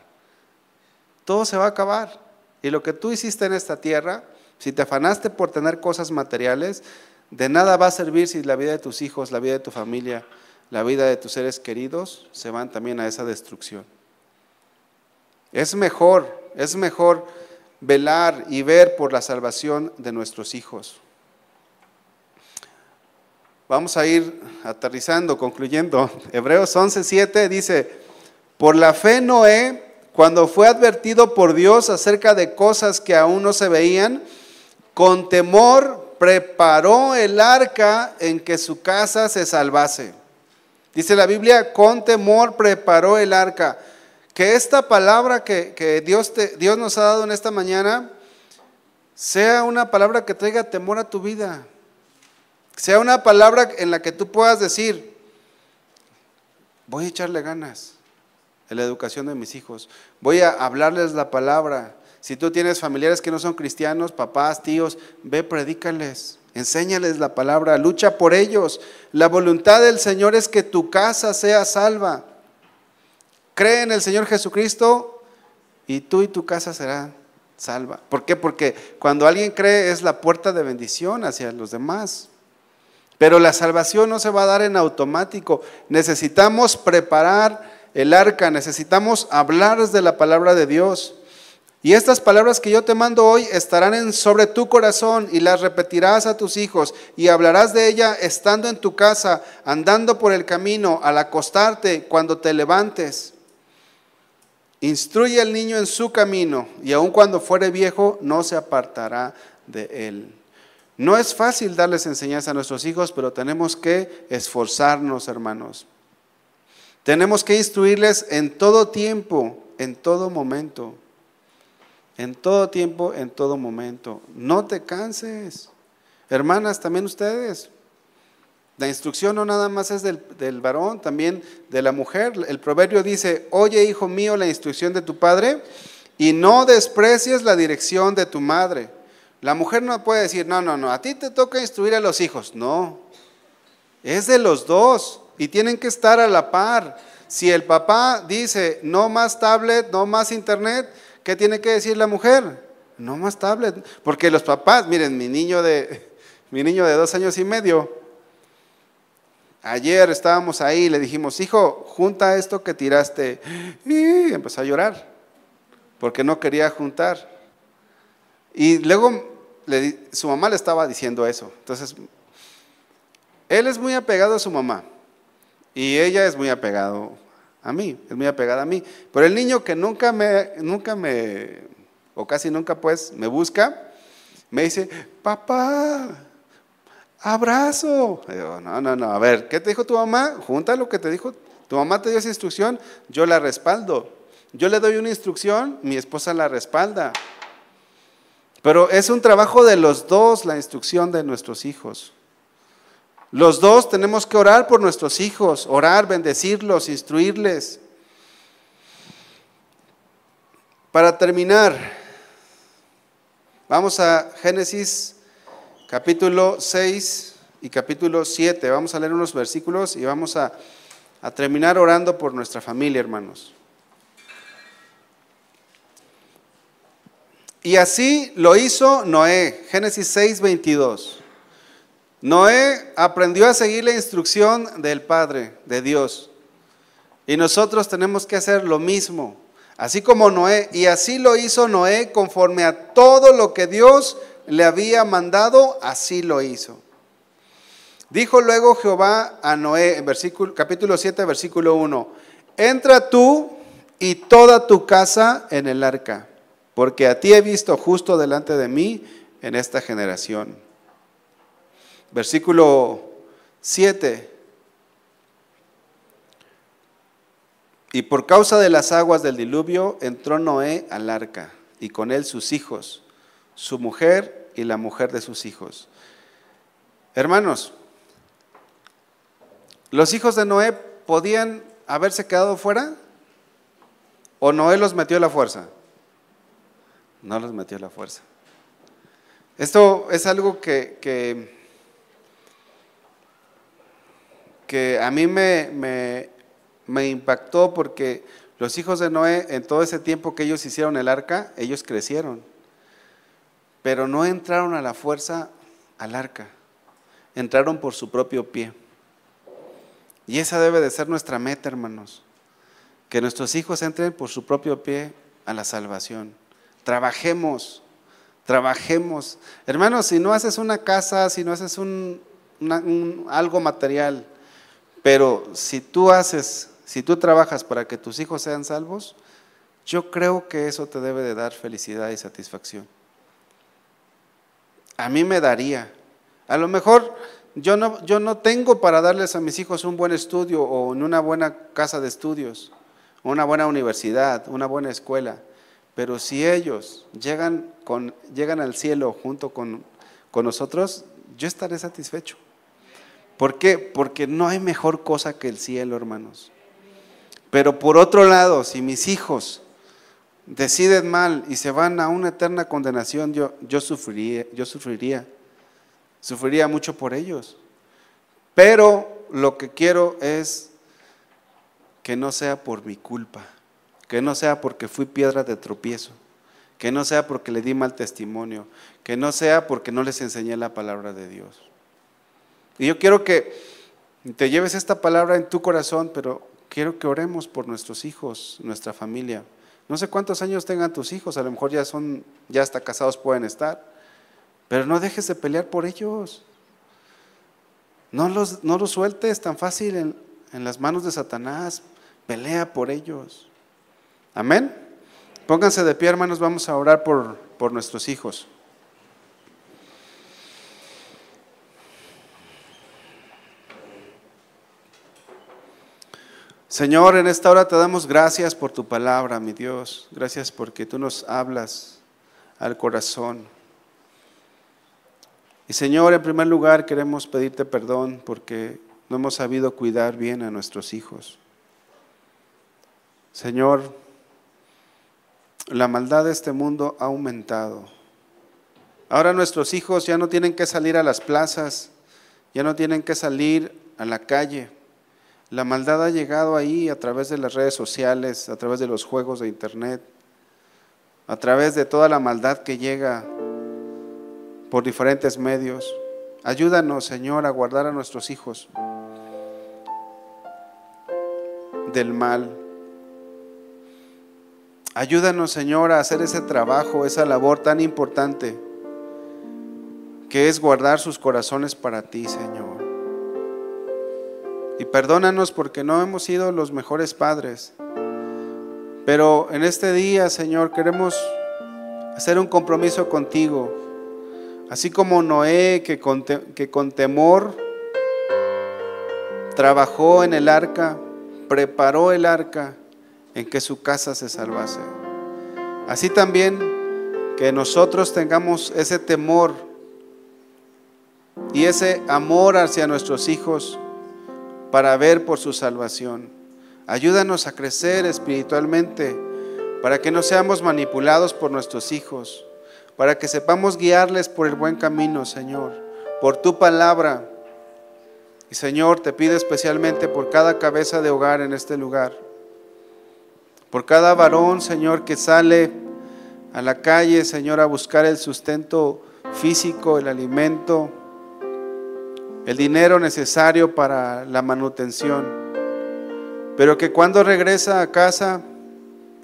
Todo se va a acabar. Y lo que tú hiciste en esta tierra, si te afanaste por tener cosas materiales, de nada va a servir si la vida de tus hijos, la vida de tu familia, la vida de tus seres queridos se van también a esa destrucción. Es mejor, es mejor velar y ver por la salvación de nuestros hijos. Vamos a ir aterrizando, concluyendo. Hebreos 11:7 dice, por la fe Noé, cuando fue advertido por Dios acerca de cosas que aún no se veían, con temor preparó el arca en que su casa se salvase. Dice la Biblia, con temor preparó el arca. Que esta palabra que, Dios, te, Dios nos ha dado en esta mañana sea una palabra que traiga temor a tu vida. Sea una palabra en la que tú puedas decir, voy a echarle ganas en la educación de mis hijos. Voy a hablarles la palabra. Si tú tienes familiares que no son cristianos, papás, tíos, ve, predícales. Enséñales la palabra, lucha por ellos. La voluntad del Señor es que tu casa sea salva. Cree en el Señor Jesucristo y tú y tu casa serán salva. ¿Por qué? Porque cuando alguien cree es la puerta de bendición hacia los demás. Pero la salvación no se va a dar en automático. Necesitamos preparar el arca, necesitamos hablar de la palabra de Dios. Y estas palabras que yo te mando hoy estarán sobre tu corazón y las repetirás a tus hijos y hablarás de ella estando en tu casa, andando por el camino, al acostarte, cuando te levantes. Instruye al niño en su camino y aun cuando fuere viejo no se apartará de él. No es fácil darles enseñanza a nuestros hijos, pero tenemos que esforzarnos, hermanos. Tenemos que instruirles en todo tiempo, en todo momento. En todo tiempo, en todo momento. No te canses. Hermanas, también ustedes. La instrucción no nada más es del, del, varón, también de la mujer. El proverbio dice, oye hijo mío la instrucción de tu padre y no desprecies la dirección de tu madre. La mujer no puede decir, no, no, no, a ti te toca instruir a los hijos. No, es de los dos y tienen que estar a la par. Si el papá dice, no más tablet, no más internet, ¿Qué tiene que decir la mujer? No más tablet. Porque los papás, miren, mi niño de, mi niño de dos años y medio, ayer estábamos ahí, le dijimos, hijo, junta esto que tiraste. Y empezó a llorar, porque no quería juntar. Y luego su mamá le estaba diciendo eso. Entonces, él es muy apegado a su mamá y ella es muy apegado a mí, es muy apegada a mí. Pero el niño que nunca me, nunca me, o casi nunca pues, me busca, me dice, papá, abrazo. no, no, no, a ver, ¿qué te dijo tu mamá? Junta lo que te dijo. Tu mamá te dio esa instrucción, yo la respaldo. Yo le doy una instrucción, mi esposa la respalda. Pero es un trabajo de los dos la instrucción de nuestros hijos. Los dos tenemos que orar por nuestros hijos, orar, bendecirlos, instruirles. Para terminar, vamos a Génesis capítulo 6 y capítulo 7. Vamos a leer unos versículos y vamos a, a terminar orando por nuestra familia, hermanos. Y así lo hizo Noé, Génesis 6, 22. Noé aprendió a seguir la instrucción del Padre, de Dios. Y nosotros tenemos que hacer lo mismo, así como Noé. Y así lo hizo Noé conforme a todo lo que Dios le había mandado, así lo hizo. Dijo luego Jehová a Noé, versículo, capítulo 7, versículo 1, entra tú y toda tu casa en el arca, porque a ti he visto justo delante de mí en esta generación. Versículo 7. Y por causa de las aguas del diluvio entró Noé al arca, y con él sus hijos, su mujer y la mujer de sus hijos. Hermanos, ¿los hijos de Noé podían haberse quedado fuera? ¿O Noé los metió a la fuerza? No los metió la fuerza. Esto es algo que, que a mí me, me, impactó porque los hijos de Noé, en todo ese tiempo que ellos hicieron el arca, ellos crecieron, pero no entraron a la fuerza al arca, entraron por su propio pie. Y esa debe de ser nuestra meta, hermanos, que nuestros hijos entren por su propio pie a la salvación. Trabajemos, trabajemos. Hermanos, si no haces una casa, si no haces un, algo material, pero si tú haces, si tú trabajas para que tus hijos sean salvos, yo creo que eso te debe de dar felicidad y satisfacción. a mí me daría. A lo mejor yo no, yo no tengo para darles a mis hijos un buen estudio o una buena casa de estudios, una buena universidad, una buena escuela. Pero si ellos llegan, llegan al cielo junto con, con nosotros, yo estaré satisfecho. ¿Por qué? Porque no hay mejor cosa que el cielo, hermanos. Pero por otro lado, si mis hijos deciden mal y se van a una eterna condenación, yo, yo sufriría, yo sufriría, sufriría mucho por ellos. Pero lo que quiero es que no sea por mi culpa, que no sea porque fui piedra de tropiezo, que no sea porque le di mal testimonio, que no sea porque no les enseñé la palabra de Dios. Y yo quiero que te lleves esta palabra en tu corazón, pero quiero que oremos por nuestros hijos, nuestra familia. No sé cuántos años tengan tus hijos, a lo mejor ya son, ya hasta casados pueden estar, pero no dejes de pelear por ellos. No los, no los sueltes tan fácil en, en las manos de Satanás, pelea por ellos. Amén. Pónganse de pie, hermanos, vamos a orar por, por nuestros hijos. Señor, en esta hora te damos gracias por tu palabra, mi Dios. Gracias porque tú nos hablas al corazón. Y Señor, en primer lugar queremos pedirte perdón porque no hemos sabido cuidar bien a nuestros hijos. Señor, la maldad de este mundo ha aumentado. Ahora nuestros hijos ya no tienen que salir a las plazas, ya no tienen que salir a la calle la maldad ha llegado ahí a través de las redes sociales, a través de los juegos de internet, a través de toda la maldad que llega por diferentes medios. Ayúdanos, Señor, a guardar a nuestros hijos del mal. Ayúdanos, Señor, a hacer ese trabajo, esa labor tan importante que es guardar sus corazones para ti, Señor. Y perdónanos porque no hemos sido los mejores padres. Pero en este día, Señor, queremos hacer un compromiso contigo. Así como Noé, que con, temor trabajó en el arca, preparó el arca en que su casa se salvase. Así también que nosotros tengamos ese temor y ese amor hacia nuestros hijos para ver por su salvación. Ayúdanos a crecer espiritualmente para que no seamos manipulados por nuestros hijos, para que sepamos guiarles por el buen camino, Señor, por tu palabra. Y Señor, te pido especialmente por cada cabeza de hogar en este lugar, por cada varón, Señor, que sale a la calle, Señor, a buscar el sustento físico, el alimento, el dinero necesario para la manutención, pero que cuando regresa a casa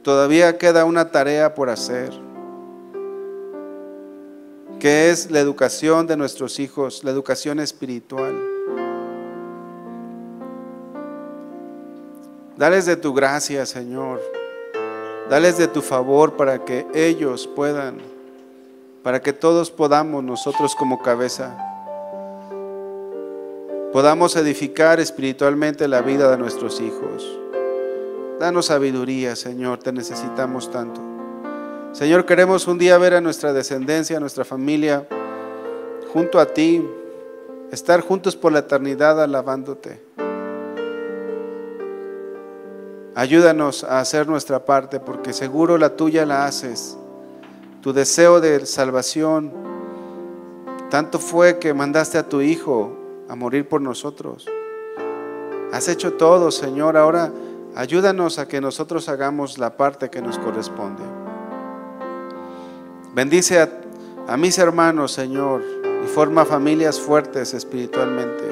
todavía queda una tarea por hacer, que es la educación de nuestros hijos, la educación espiritual. Dales de tu gracia, Señor. Dales de tu favor para que ellos puedan, para que todos podamos nosotros como cabeza podamos edificar espiritualmente la vida de nuestros hijos. Danos sabiduría, Señor, te necesitamos tanto. Señor, queremos un día ver a nuestra descendencia, a nuestra familia, junto a ti, estar juntos por la eternidad alabándote. Ayúdanos a hacer nuestra parte, porque seguro la tuya la haces. Tu deseo de salvación, tanto fue que mandaste a tu Hijo a morir por nosotros. Has hecho todo, Señor. Ahora ayúdanos a que nosotros hagamos la parte que nos corresponde. Bendice a, mis hermanos, Señor, y forma familias fuertes espiritualmente.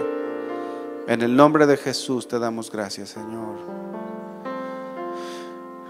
En el nombre de Jesús te damos gracias, Señor.